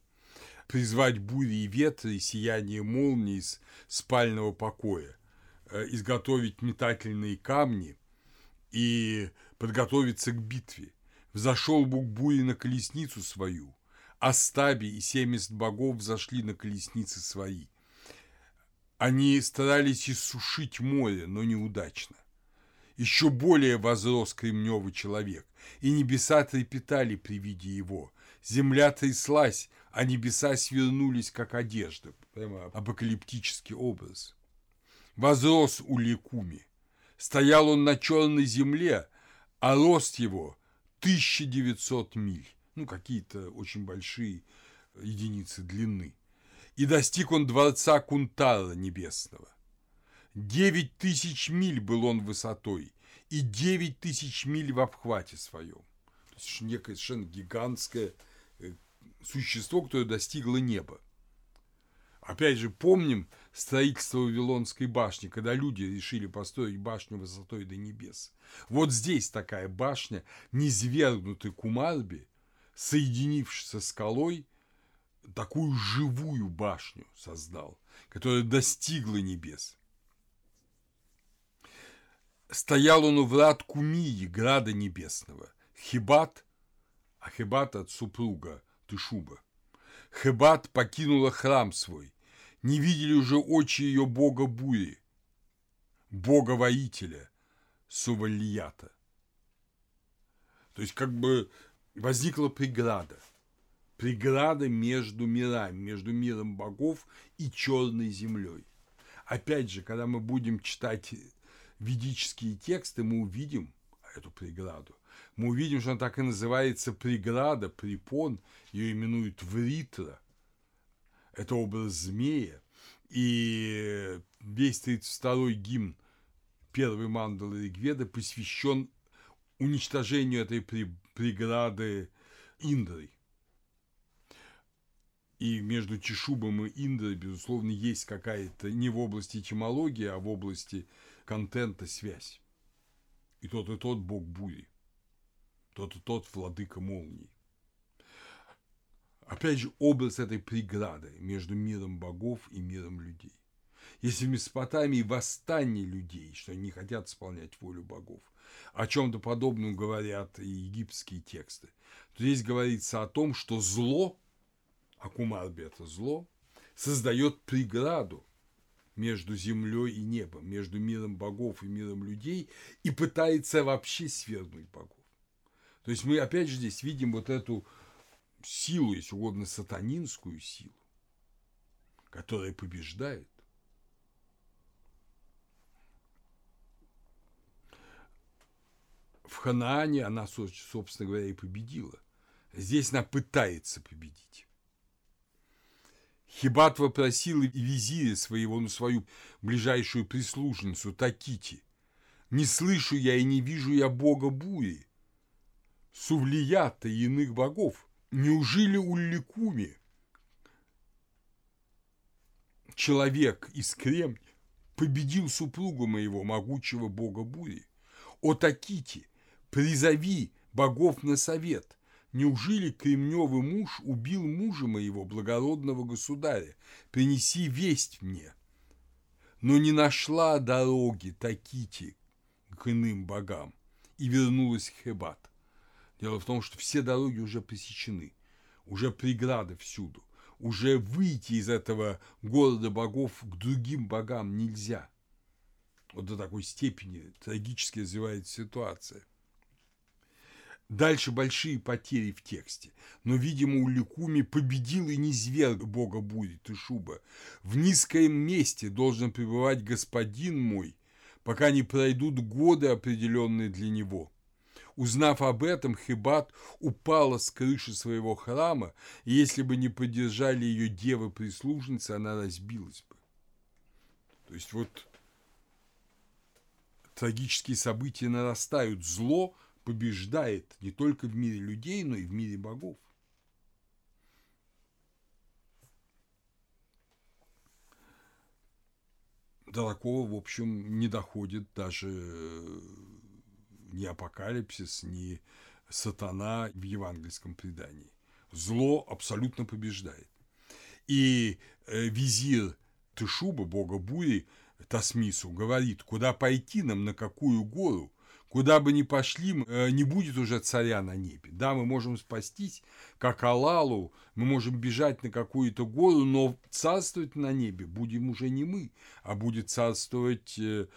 Speaker 1: призвать бури и ветры сияние молнии из спального покоя, э, изготовить метательные камни и подготовиться к битве. Взошел Бог бури на колесницу свою, а стаби и семьдесят богов взошли на колесницы свои. Они старались иссушить море, но неудачно. Еще более возрос кремневый человек, и небеса трепетали при виде его. Земля тряслась, а небеса свернулись, как одежда. Прямо апокалиптический образ. Возрос у Лекуми. Стоял он на черной земле, а рост его 1900 миль. Ну, какие-то очень большие единицы длины. И достиг он дворца Кунтара небесного. Девять тысяч миль был он высотой, и девять тысяч миль в обхвате своем. То есть некое совершенно гигантское существо, которое достигло неба. Опять же, помним строительство Вавилонской башни, когда люди решили построить башню высотой до небес. Вот здесь такая башня, низвергнутый Кумарби, соединившись со скалой, такую живую башню создал, которая достигла небес. Стоял он у врат Кумии, града небесного. Хибат, а Хибат от супруга Тышуба. Хебат покинула храм свой. Не видели уже очи ее бога бури, бога-воителя Сувалията. То есть как бы возникла преграда. Преграда между мирами, между миром богов и черной землей. Опять же, когда мы будем читать ведические тексты, мы увидим эту преграду мы увидим, что она так и называется преграда, препон, ее именуют вритра. Это образ змея. И весь 32-й гимн первой мандалы Ригведа посвящен уничтожению этой преграды Индрой. И между Чешубом и Индрой, безусловно, есть какая-то не в области этимологии, а в области контента связь. И тот, и тот бог бури тот и тот владыка молний. Опять же, образ этой преграды между миром богов и миром людей. Если в Месопотамии восстание людей, что они не хотят исполнять волю богов, о чем-то подобном говорят и египетские тексты, здесь говорится о том, что зло, а Кумарби это зло, создает преграду между землей и небом, между миром богов и миром людей и пытается вообще свергнуть богов. То есть мы опять же здесь видим вот эту силу, если угодно, сатанинскую силу, которая побеждает. В Ханаане она, собственно говоря, и победила. Здесь она пытается победить. Хибат вопросил визиря своего, ну, свою ближайшую прислужницу Такити. «Не слышу я и не вижу я бога бури, сувлията и иных богов. Неужели Улликуми, человек из Кремня, победил супругу моего, могучего бога бури? О Такити, призови богов на совет, Неужели кремневый муж убил мужа моего, благородного государя? Принеси весть мне. Но не нашла дороги Такити к иным богам и вернулась в Хебат. Дело в том, что все дороги уже пресечены, уже преграды всюду. Уже выйти из этого города богов к другим богам нельзя. Вот до такой степени трагически развивается ситуация. Дальше большие потери в тексте. Но, видимо, Уликуми победил и не зверг бога бури Тышуба. В низком месте должен пребывать господин мой, пока не пройдут годы, определенные для него. Узнав об этом, Хибат упала с крыши своего храма, и если бы не поддержали ее девы-прислужницы, она разбилась бы. То есть вот трагические события нарастают, зло – побеждает не только в мире людей, но и в мире богов. До такого, в общем, не доходит даже э, ни апокалипсис, ни сатана в евангельском предании. Зло абсолютно побеждает. И э, визир Тышуба, бога бури, Тасмису, говорит, куда пойти нам, на какую гору – Куда бы ни пошли, э, не будет уже царя на небе. Да, мы можем спастись, как Алалу, мы можем бежать на какую-то гору, но царствовать на небе будем уже не мы, а будет царствовать э,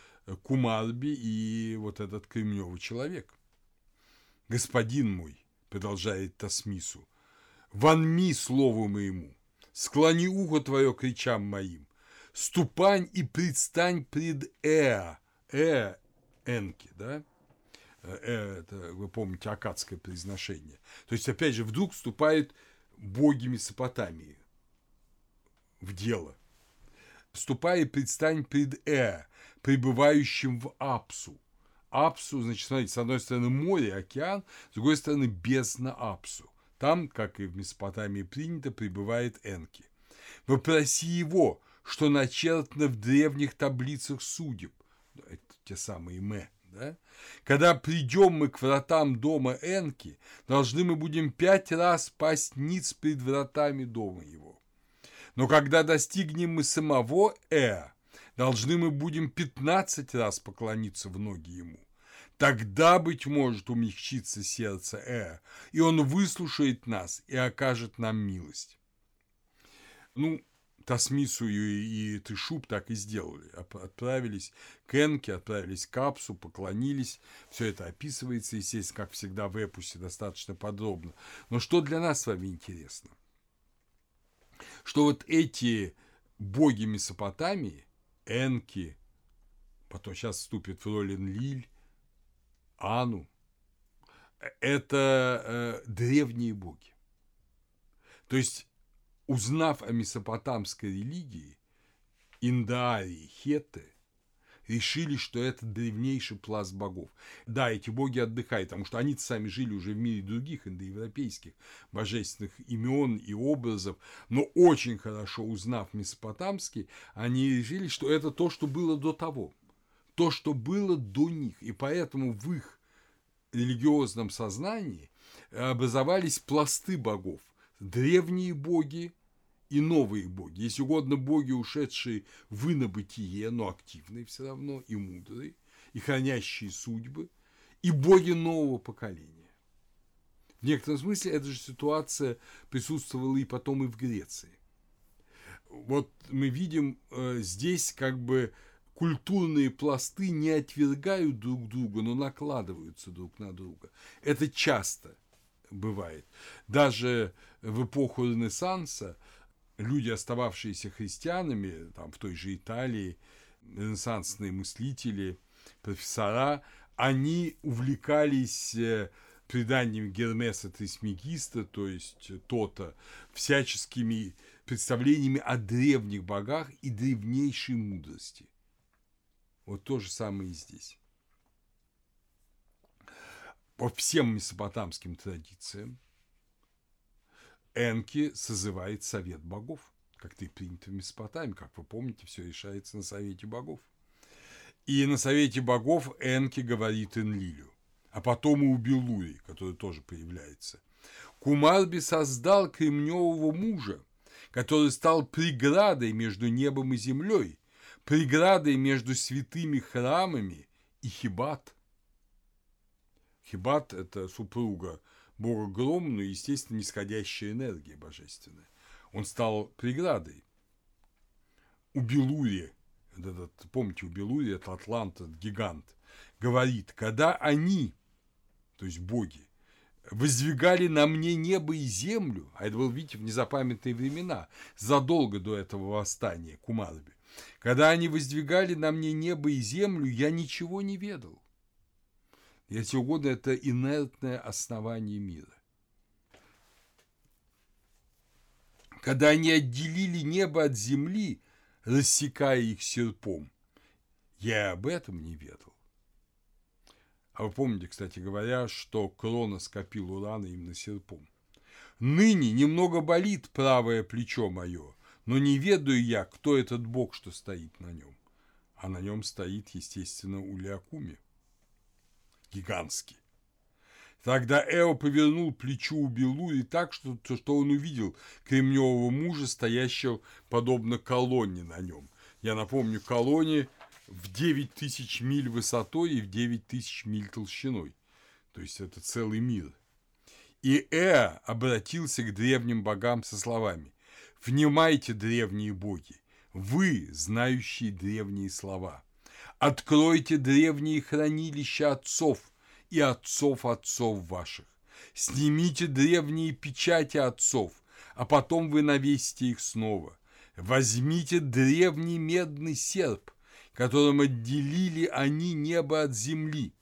Speaker 1: Кумарби и вот этот кремневый человек. Господин мой, продолжает Тасмису, вонми слову моему, склони ухо твое к речам моим, ступань и предстань пред Эа, Э, Энки, да, это, вы помните, акадское произношение. То есть, опять же, вдруг вступают боги Месопотамии в дело. Вступая предстань пред Э, пребывающим в Апсу. Апсу, значит, смотрите, с одной стороны море, океан, с другой стороны бездна Апсу. Там, как и в Месопотамии принято, пребывает Энки. Вопроси его, что начертано в древних таблицах судеб. Это те самые Мэ, да? Когда придем мы к вратам дома Энки, должны мы будем пять раз пасть ниц пред вратами дома его. Но когда достигнем мы самого Э, должны мы будем пятнадцать раз поклониться в ноги ему. Тогда, быть может, умягчится сердце Э, и он выслушает нас и окажет нам милость. Ну, Тасмису и, Тышуб так и сделали. Отправились к Энке, отправились к Апсу, поклонились. Все это описывается, естественно, как всегда в эпусе, достаточно подробно. Но что для нас с вами интересно? Что вот эти боги Месопотамии, Энки, потом сейчас вступит в роль Энлиль, Ану, это э, древние боги. То есть Узнав о месопотамской религии, Индаарии, Хетты решили, что это древнейший пласт богов. Да, эти боги отдыхают, потому что они сами жили уже в мире других индоевропейских божественных имен и образов, но очень хорошо узнав месопотамский, они решили, что это то, что было до того, то, что было до них, и поэтому в их религиозном сознании образовались пласты богов, древние боги и новые боги, если угодно, боги, ушедшие в инобытие, но активные все равно, и мудрые, и хранящие судьбы, и боги нового поколения. В некотором смысле эта же ситуация присутствовала и потом и в Греции. Вот мы видим э, здесь как бы культурные пласты не отвергают друг друга, но накладываются друг на друга. Это часто бывает. Даже в эпоху Ренессанса люди, остававшиеся христианами, там в той же Италии, ренессансные мыслители, профессора, они увлекались э, преданием Гермеса Трисмегиста, то есть Тота, всяческими представлениями о древних богах и древнейшей мудрости. Вот то же самое и здесь. По всем месопотамским традициям Энки созывает совет богов, как ты принято в Месопотамии, как вы помните, все решается на совете богов. И на совете богов Энки говорит Энлилю, а потом и у Белуи, который тоже появляется. Кумарби создал кремневого мужа, который стал преградой между небом и землей, преградой между святыми храмами и Хибат. Хибат – это супруга бога гром, но, естественно, нисходящая энергия божественная. Он стал преградой. У Белури, этот, помните, у Белури, это Атлант, этот гигант, говорит, когда они, то есть боги, воздвигали на мне небо и землю, а это было, видите, в незапамятные времена, задолго до этого восстания Кумарби, когда они воздвигали на мне небо и землю, я ничего не ведал. Эти угодно – это инертное основание мира. Когда они отделили небо от земли, рассекая их серпом, я об этом не ведал. А вы помните, кстати говоря, что Крона скопил урана именно серпом. Ныне немного болит правое плечо мое, но не ведаю я, кто этот бог, что стоит на нем. А на нем стоит, естественно, Улиакуми гигантский. Тогда Эо повернул плечо у Белури так, что, что он увидел кремневого мужа, стоящего подобно колонне на нем. Я напомню, колонне в 9 тысяч миль высотой и в 9 тысяч миль толщиной. То есть это целый мир. И Эа обратился к древним богам со словами «Внимайте, древние боги, вы, знающие древние слова». Откройте древние хранилища отцов и отцов отцов ваших. Снимите древние печати отцов, а потом вы навесите их снова. Возьмите древний медный серп, которым отделили они небо от земли.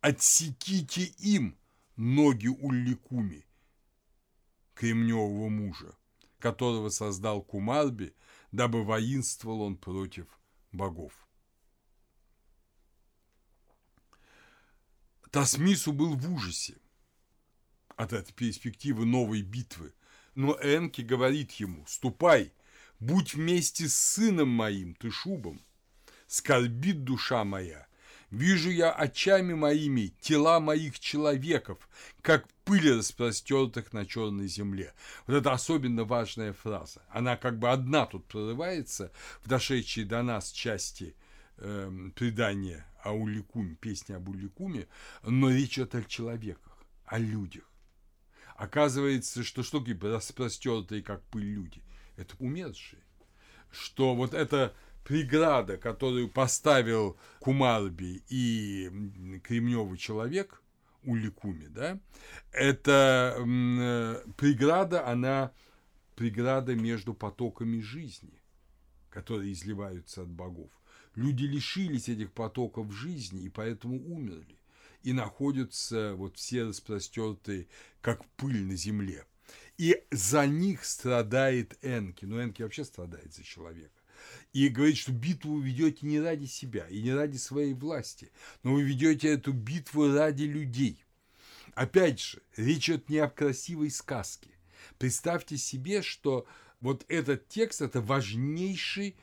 Speaker 1: Отсеките им ноги Улликуми, кремневого мужа, которого создал Кумарби, дабы воинствовал он против богов. Тасмису был в ужасе от этой перспективы новой битвы, но Энки говорит ему «Ступай, будь вместе с сыном моим, ты шубом. Скорбит душа моя, вижу я очами моими тела моих человеков, как пыль распростертых на черной земле». Вот это особенно важная фраза. Она как бы одна тут прорывается в дошедшей до нас части э, предания о Уликуме, песня об Уликуме, но речь идет о человеках, о людях. Оказывается, что такие распростертые, как пыль люди? Это умершие. Что вот эта преграда, которую поставил Кумарби и кремневый человек, Уликуми, да, это преграда, она преграда между потоками жизни, которые изливаются от богов. Люди лишились этих потоков жизни и поэтому умерли и находятся вот все распростертые, как пыль на земле. И за них страдает Энки. Но Энки вообще страдает за человека. И говорит, что битву вы ведете не ради себя и не ради своей власти, но вы ведете эту битву ради людей. Опять же, речь идет не о красивой сказке. Представьте себе, что вот этот текст – это важнейший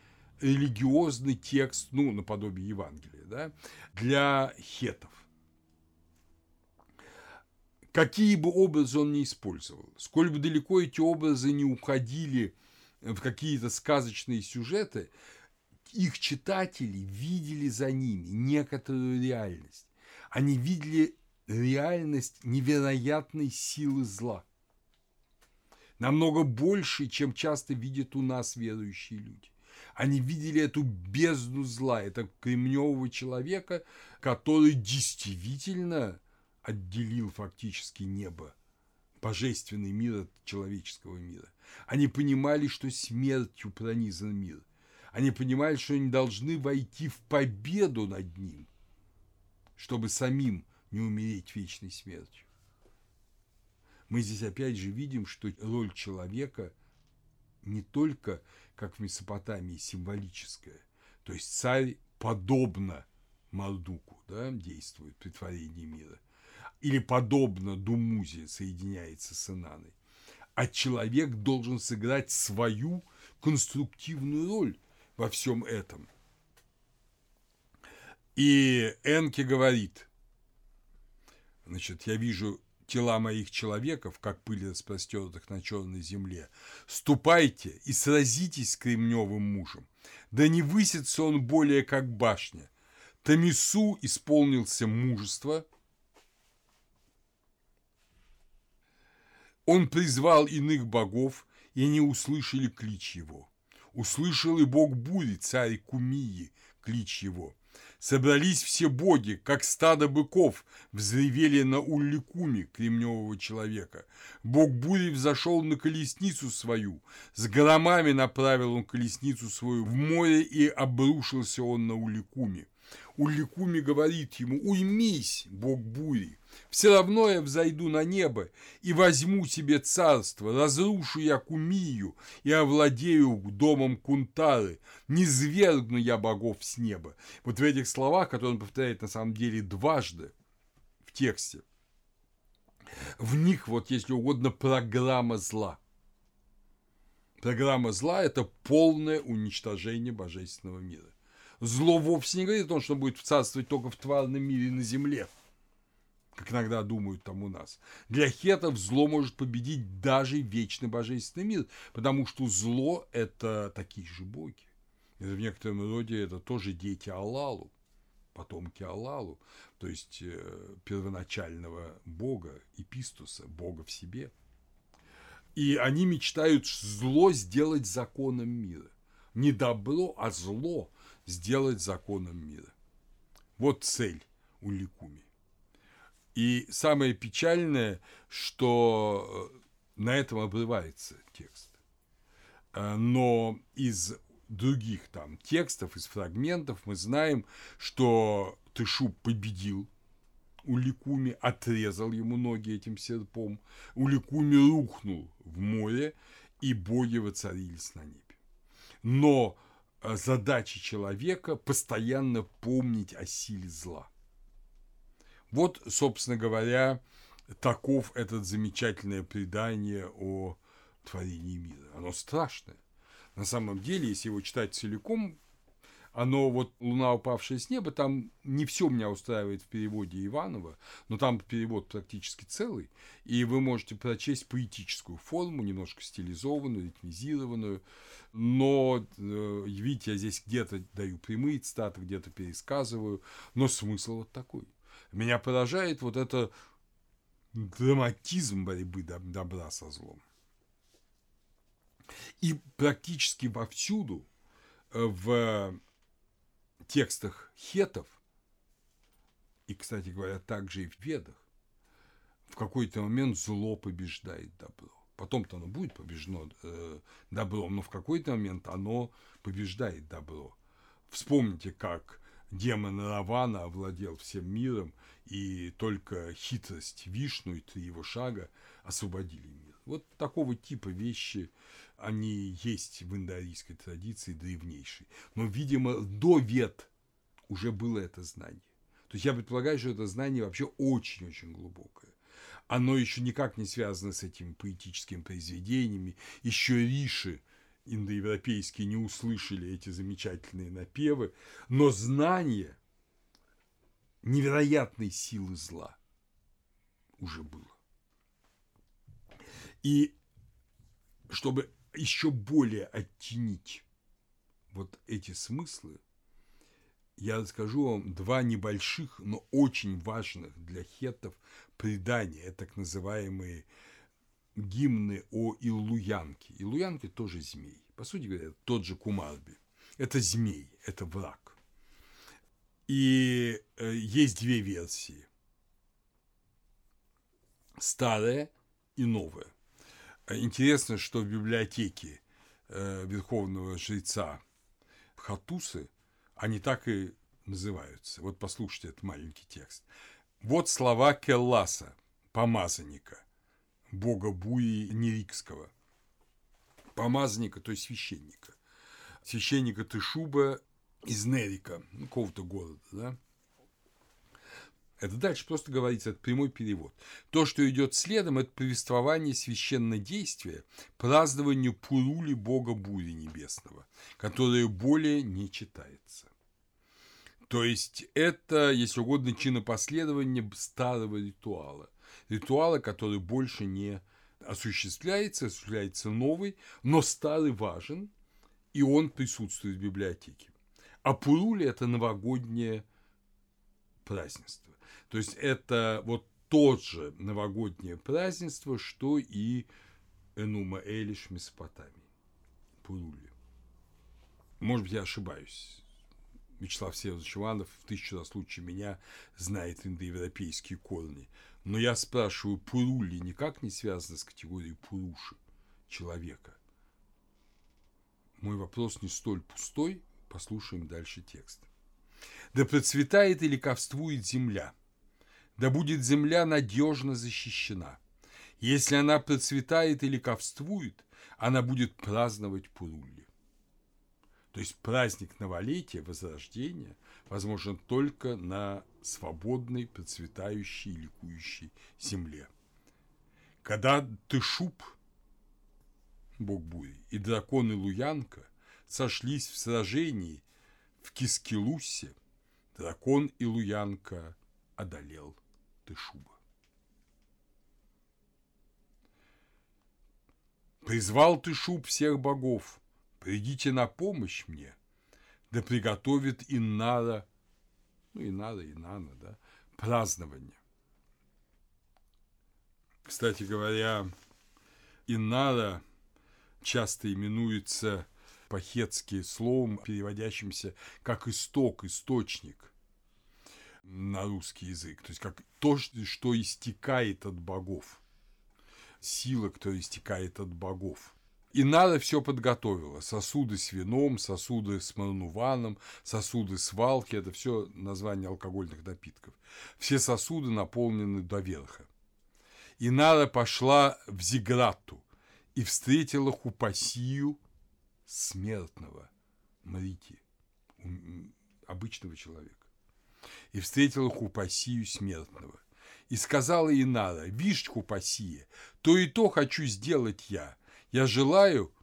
Speaker 1: религиозный текст, ну, наподобие Евангелия, да, для хетов. Какие бы образы он ни использовал, сколь бы далеко эти образы не уходили в какие-то сказочные сюжеты, их читатели видели за ними некоторую реальность. Они видели реальность невероятной силы зла. Намного больше, чем часто видят у нас верующие люди. Они видели эту бездну зла, это кремневого человека, который действительно отделил фактически небо божественный мир от человеческого мира. Они понимали, что смертью пронизан мир. Они понимали, что они должны войти в победу над ним, чтобы самим не умереть вечной смертью. Мы здесь опять же видим, что роль человека не только, как в Месопотамии, символическая. То есть царь подобно Мардуку да, действует при творении мира. Или подобно Думузе соединяется с Инаной. А человек должен сыграть свою конструктивную роль во всем этом. И Энке говорит, значит, я вижу тела моих человеков, как пыль распростертых на черной земле. Ступайте и сразитесь с кремневым мужем. Да не высится он более, как башня. Тамису исполнился мужество. Он призвал иных богов, и они услышали клич его. Услышал и бог бури, царь Кумии, клич его – Собрались все боги, как стадо быков, взревели на Улликуме кремневого человека. Бог бури взошел на колесницу свою, с громами направил он колесницу свою в море, и обрушился он на Улликуме. Улликуми говорит ему, уймись, бог бури, все равно я взойду на небо и возьму себе царство, разрушу я Кумию и овладею домом Кунтары, не свергну я богов с неба. Вот в этих словах, которые он повторяет на самом деле дважды в тексте, в них, вот если угодно, программа зла. Программа зла – это полное уничтожение божественного мира. Зло вовсе не говорит о том, что будет царствовать только в тварном мире на земле, как иногда думают там у нас. Для хетов зло может победить даже вечный божественный мир, потому что зло – это такие же боги. Это в некотором роде это тоже дети Аллалу, потомки Аллалу, то есть э, первоначального бога, Эпистуса, бога в себе. И они мечтают зло сделать законом мира. Не добро, а зло сделать законом мира. Вот цель у Ликуми. И самое печальное, что э, на этом обрывается текст. Э, но из других там текстов, из фрагментов мы знаем, что Тышу победил Уликуми, отрезал ему ноги этим серпом, Уликуми рухнул в море, и боги воцарились на небе. Но задача человека постоянно помнить о силе зла. Вот, собственно говоря, таков этот замечательное предание о творении мира. Оно страшное. На самом деле, если его читать целиком, оно вот «Луна, упавшая с неба», там не все меня устраивает в переводе Иванова, но там перевод практически целый, и вы можете прочесть поэтическую форму, немножко стилизованную, ритмизированную, но, э, видите, я здесь где-то даю прямые цитаты, где-то пересказываю, но смысл вот такой. Меня поражает вот это драматизм борьбы добра со злом. И практически вовсюду э, в текстах хетов, и, кстати говоря, также и в ведах, в какой-то момент зло побеждает добро. Потом-то оно будет побеждено э, добром, но в какой-то момент оно побеждает добро. Вспомните, как демон Равана овладел всем миром, и только хитрость Вишну и три его шага освободили мир. Вот такого типа вещи, они есть в индоарийской традиции древнейшей. Но, видимо, до вет уже было это знание. То есть я предполагаю, что это знание вообще очень-очень глубокое. Оно еще никак не связано с этими поэтическими произведениями. Еще Риши индоевропейские не услышали эти замечательные напевы. Но знание невероятной силы зла уже было. И чтобы еще более оттенить вот эти смыслы, я расскажу вам два небольших, но очень важных для хеттов предания, так называемые гимны о Иллуянке. Иллуянке тоже змей. По сути говоря, тот же Кумарби. Это змей, это враг. И э, есть две версии. Старая и новое. Интересно, что в библиотеке э, верховного жреца Хатусы они так и называются. Вот послушайте этот маленький текст. Вот слова Келласа, помазанника, бога Буи Нерикского. Помазанника, то есть священника. Священника Тышуба из Нерика, ну, какого-то города, да? Это дальше просто говорится, это прямой перевод. То, что идет следом, это повествование священнодействия, празднованию Пурули Бога Бури Небесного, которое более не читается. То есть это, если угодно, чинопоследование старого ритуала. Ритуала, который больше не осуществляется, осуществляется новый, но старый важен, и он присутствует в библиотеке. А Пурули – это новогоднее празднество. То есть это вот тот же новогоднее празднество, что и Энума Элиш Месопотамии, Пурули. Может быть, я ошибаюсь. Вячеслав Всеволодович Иванов в тысячу раз лучше меня знает индоевропейские корни. Но я спрашиваю, Пурули никак не связано с категорией Пуруши, человека. Мой вопрос не столь пустой, послушаем дальше текст. Да процветает и ликовствует земля – да будет земля надежно защищена. Если она процветает или ковствует, она будет праздновать Пурулли. То есть праздник новолетия, возрождения, возможен только на свободной, процветающей, ликующей земле. Когда Тышуп, бог бури, и дракон Илуянка сошлись в сражении в Кискелусе, дракон Илуянка одолел Тышуба. Призвал Тышуб всех богов, придите на помощь мне, да приготовит Иннара, ну, Иннара, Инана, да, празднование. Кстати говоря, Иннара часто именуется по-хетски словом, переводящимся как исток, источник на русский язык. То есть как то, что истекает от богов. Сила, которая истекает от богов. И надо все подготовила. Сосуды с вином, сосуды с марнуваном, сосуды с валки. Это все название алкогольных напитков. Все сосуды наполнены до верха. И Нара пошла в Зиграту и встретила Хупасию смертного, Марити, обычного человека и встретила Хупасию смертного. И сказала Инара, «Вишь, Хупасия, то и то хочу сделать я. Я желаю,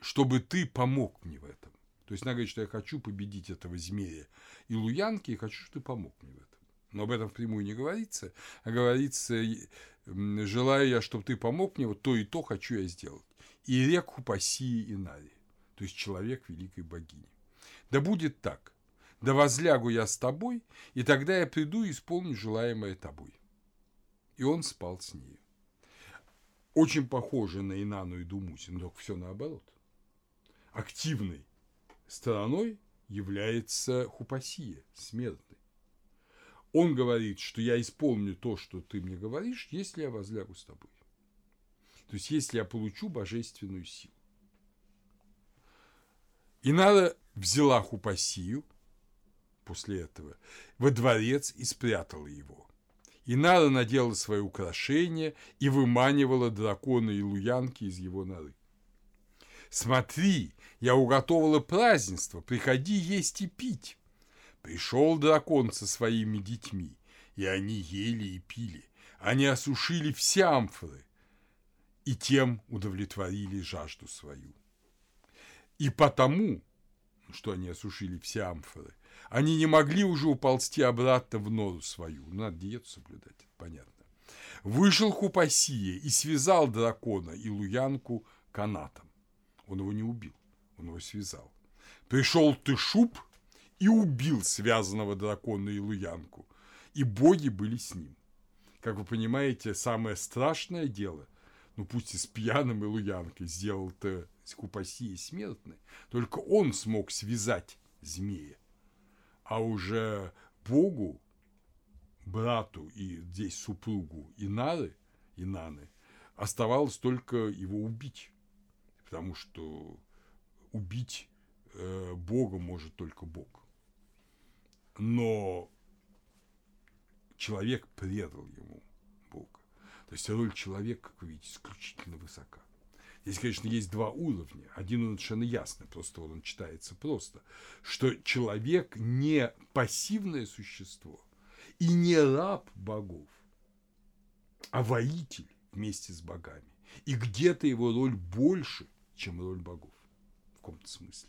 Speaker 1: чтобы ты помог мне в этом». То есть она говорит, что я хочу победить этого змея и луянки, и хочу, чтобы ты помог мне в этом. Но об этом впрямую не говорится, а говорится, желаю я, чтобы ты помог мне, вот то и то хочу я сделать. И рек Хупасии Инари, то есть человек великой богини. Да будет так да возлягу я с тобой, и тогда я приду и исполню желаемое тобой. И он спал с ней. Очень похоже на Инану и Думусин, но все наоборот. Активной стороной является Хупасия, смертный. Он говорит, что я исполню то, что ты мне говоришь, если я возлягу с тобой. То есть, если я получу божественную силу. Инара взяла Хупасию, после этого во дворец и спрятала его. Инара надела свои украшения и выманивала дракона и луянки из его норы. «Смотри, я уготовила празднество, приходи есть и пить». Пришел дракон со своими детьми, и они ели и пили. Они осушили все амфоры и тем удовлетворили жажду свою. И потому, что они осушили все амфоры, они не могли уже уползти обратно в нору свою. Ну, надо диету соблюдать, это понятно. Вышел Хупасия и связал дракона и Луянку канатом. Он его не убил, он его связал. Пришел Тышуп и убил связанного дракона и Луянку. И боги были с ним. Как вы понимаете, самое страшное дело, ну пусть и с пьяным и Луянкой, сделал-то Хупасия смертный, только он смог связать змея а уже Богу, брату и здесь супругу Инары, Инаны, Оставалось только его убить, потому что убить э, Бога может только Бог. Но человек предал ему Бога. То есть роль человека, как вы видите, исключительно высока. Здесь, конечно, есть два уровня. Один он совершенно ясный, просто вот он читается просто, что человек не пассивное существо и не раб богов, а воитель вместе с богами. И где-то его роль больше, чем роль богов в каком-то смысле.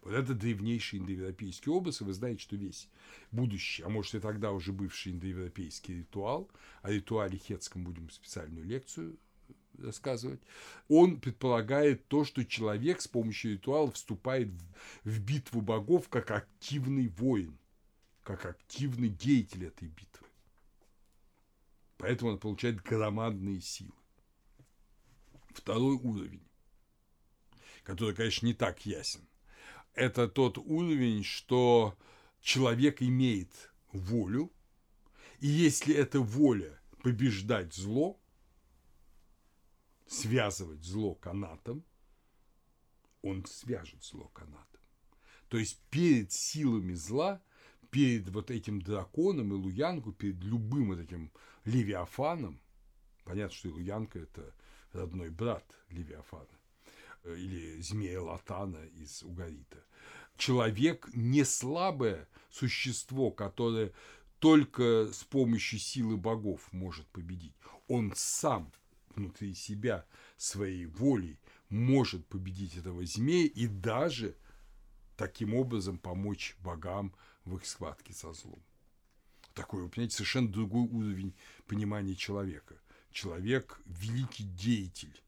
Speaker 1: Вот это древнейший индоевропейский образ, и вы знаете, что весь будущий, а может и тогда уже бывший индоевропейский ритуал, о ритуале хетском будем специальную лекцию рассказывать, он предполагает то, что человек с помощью ритуала вступает в, в битву богов как активный воин, как активный деятель этой битвы. Поэтому он получает громадные силы. Второй уровень, который, конечно, не так ясен, это тот уровень, что человек имеет волю, и если эта воля побеждать зло, связывать зло канатом, он свяжет зло канатом. То есть перед силами зла, перед вот этим драконом и Луянку, перед любым вот этим Левиафаном, понятно, что и Луянка – это родной брат Левиафана, э, или змея Латана из Угарита. Человек не слабое существо, которое только с помощью силы богов может победить. Он сам внутри себя своей волей может победить этого змея и даже таким образом помочь богам в их схватке со злом. Такой, вы понимаете, совершенно другой уровень понимания человека. Человек – великий деятель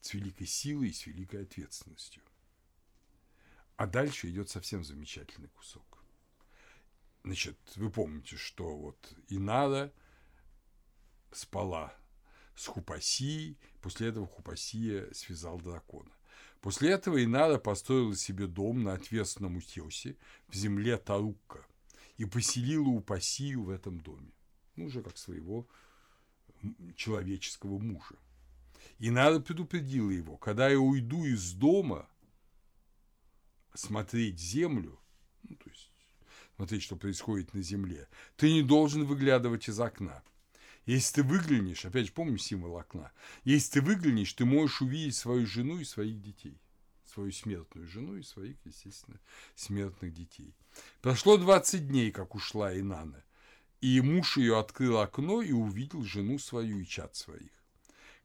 Speaker 1: с великой силой и с великой ответственностью. А дальше идет совсем замечательный кусок. Значит, вы помните, что вот Инада спала с Хупасией, после этого Хупасия связал дракона. После этого Инада построила себе дом на ответственном утесе в земле Тарукка и поселила Упасию в этом доме, ну, уже как своего человеческого мужа. Инада предупредила его, когда я уйду из дома смотреть землю, ну, то есть смотреть, что происходит на земле, ты не должен выглядывать из окна. Если ты выглянешь, опять же, помним символ окна, если ты выглянешь, ты можешь увидеть свою жену и своих детей. Свою смертную жену и своих, естественно, смертных детей. Прошло 20 дней, как ушла Инана, и муж ее открыл окно и увидел жену свою и чад своих.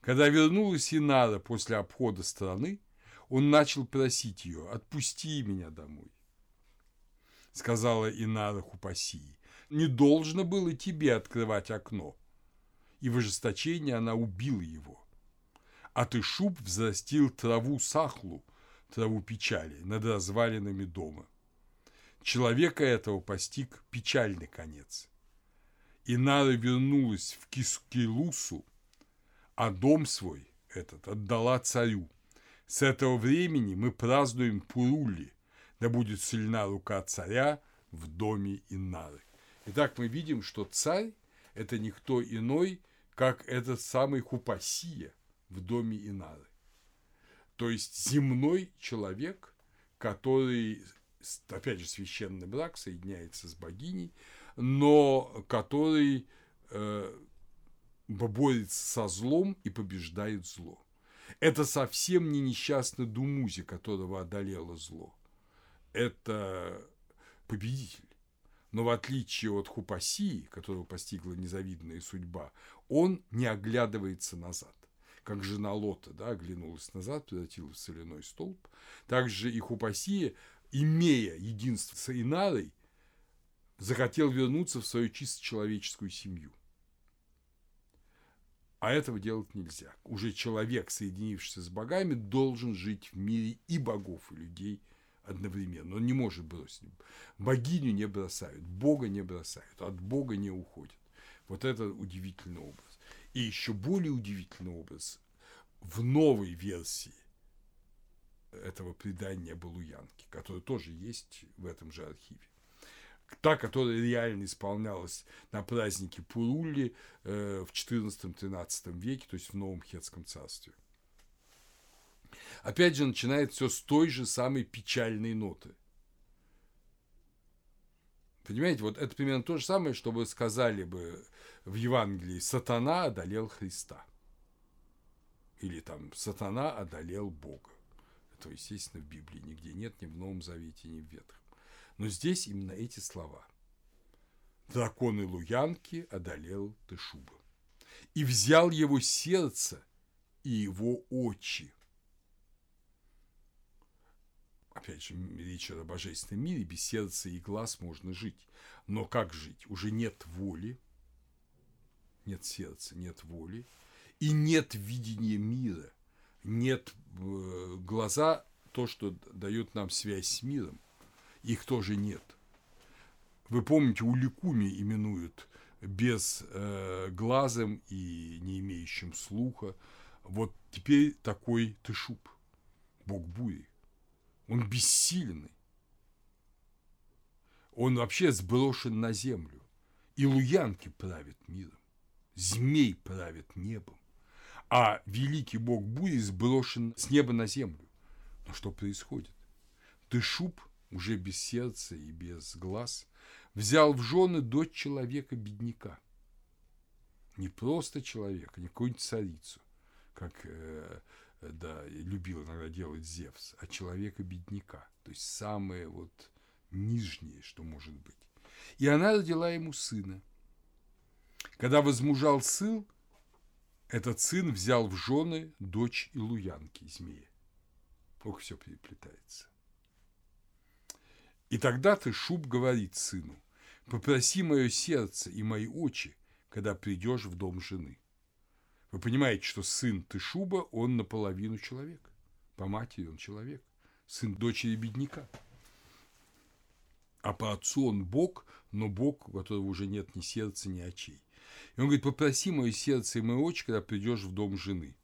Speaker 1: Когда вернулась Инара после обхода страны, он начал просить ее, отпусти меня домой. Сказала Инара Хупасии, не должно было тебе открывать окно и в ожесточении она убила его. А ты шуб взрастил траву сахлу, траву печали, над развалинами дома. Человека этого постиг печальный конец. Инара вернулась в Кискилусу, а дом свой этот отдала царю. С этого времени мы празднуем Пурули, да будет сильна рука царя в доме Инары. Итак, мы видим, что царь – это никто иной, как этот самый Хупасия в доме Инары. То есть земной человек, который, опять же, священный брак соединяется с богиней, но который э, борется со злом и побеждает зло. Это совсем не несчастный Думузи, которого одолело зло. Это победитель. Но в отличие от Хупасии, которого постигла незавидная судьба, он не оглядывается назад. Как жена Лота да, оглянулась назад, превратилась в соляной столб, также и Хупасия, имея единство с Инарой, захотел вернуться в свою чисто человеческую семью. А этого делать нельзя. Уже человек, соединившийся с богами, должен жить в мире и богов, и людей – одновременно. Он не может бросить. Богиню не бросают, Бога не бросают, от Бога не уходят. Вот это удивительный образ. И еще более удивительный образ в новой версии этого предания Балуянки, которое тоже есть в этом же архиве. та, которая реально исполнялась на празднике Пурулли э, в XIV-XIII веке, то есть в Новом Хетском царстве. Опять же, начинает все с той же самой печальной ноты. Понимаете, вот это примерно то же самое, что вы сказали бы в Евангелии «Сатана одолел Христа». Или там «Сатана одолел Бога». Этого, естественно, в Библии нигде нет, ни в Новом Завете, ни в Ветхом. Но здесь именно эти слова. Дракон Илуянки одолел Тышуба. И взял его сердце и его очи. Опять же, речь о божественном мире, без сердца и глаз можно жить. Но как жить? Уже нет воли, нет сердца, нет воли, и нет видения мира, нет э, глаза, то, что дает нам связь с миром их тоже нет. Вы помните, у Ликуми именуют без э, глазом и не имеющим слуха. Вот теперь такой Тышуб, бог бури. Он бессильный. Он вообще сброшен на землю. И луянки правят миром. Змей правит небом. А великий бог бури сброшен с неба на землю. Но что происходит? Тышуб – уже без сердца и без глаз, взял в жены дочь человека-бедняка. Не просто человека, не какую-нибудь царицу, как э, да, любил иногда делать Зевс, а человека-бедняка, то есть самое вот нижнее, что может быть. И она родила ему сына. Когда возмужал сын, этот сын взял в жены дочь Илуянки, змея. Ох, все переплетается. И тогда ты, Шуб, говорит сыну, попроси мое сердце и мои очи, когда придешь в дом жены. Вы понимаете, что сын ты Шуба, он наполовину человек. По матери он человек. Сын дочери бедняка. А по отцу он Бог, но Бог, у которого уже нет ни сердца, ни очей. И он говорит, попроси мое сердце и мои очи, когда придешь в дом жены.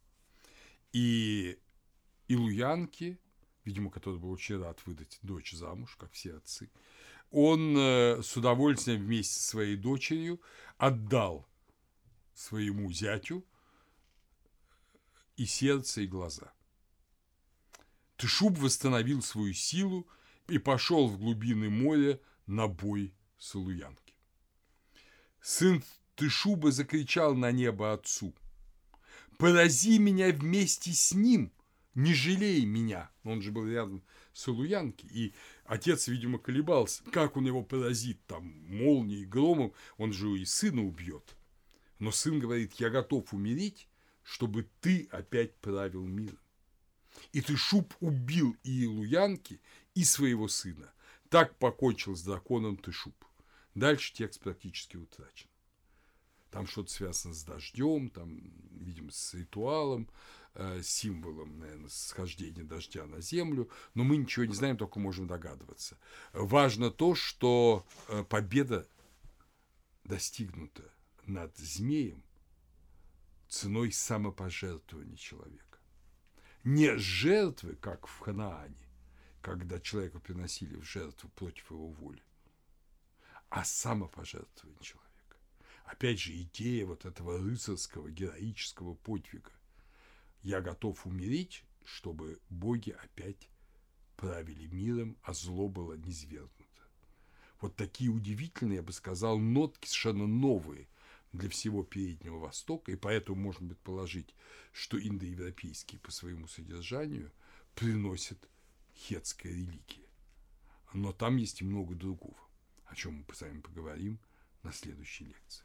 Speaker 1: И Илуянки видимо, который был очень рад выдать дочь замуж, как все отцы, он э, с удовольствием вместе со своей дочерью отдал своему зятю и сердце, и глаза. Тышуб восстановил свою силу и пошел в глубины моря на бой с. Сын Тышуба закричал на небо отцу. «Порази меня вместе с ним!» не жалей меня. Он же был рядом с Луянки, и отец, видимо, колебался, как он его поразит там молнией, громом, он же и сына убьет. Но сын говорит, я готов умереть, чтобы ты опять правил миром. И ты шуб убил и Луянки, и своего сына. Так покончил с драконом ты шуб. Дальше текст практически утрачен. Там что-то связано с дождем, там, видимо, с ритуалом, Э, символом, наверное, схождения дождя на землю, но мы ничего не знаем, только можем догадываться. Важно то, что э, победа достигнута над змеем ценой самопожертвования человека. Не жертвы, как в Ханаане, когда человека приносили в жертву против его воли, а самопожертвование человека. Опять же, идея вот этого рыцарского, героического подвига. Я готов умереть, чтобы боги опять правили миром, а зло было низвергнуто. Вот такие удивительные, я бы сказал, нотки совершенно новые для всего Переднего Востока, и поэтому можно предположить, что индоевропейские по своему содержанию приносят хетская религия. Но там есть и много другого, о чем мы с вами поговорим на следующей лекции.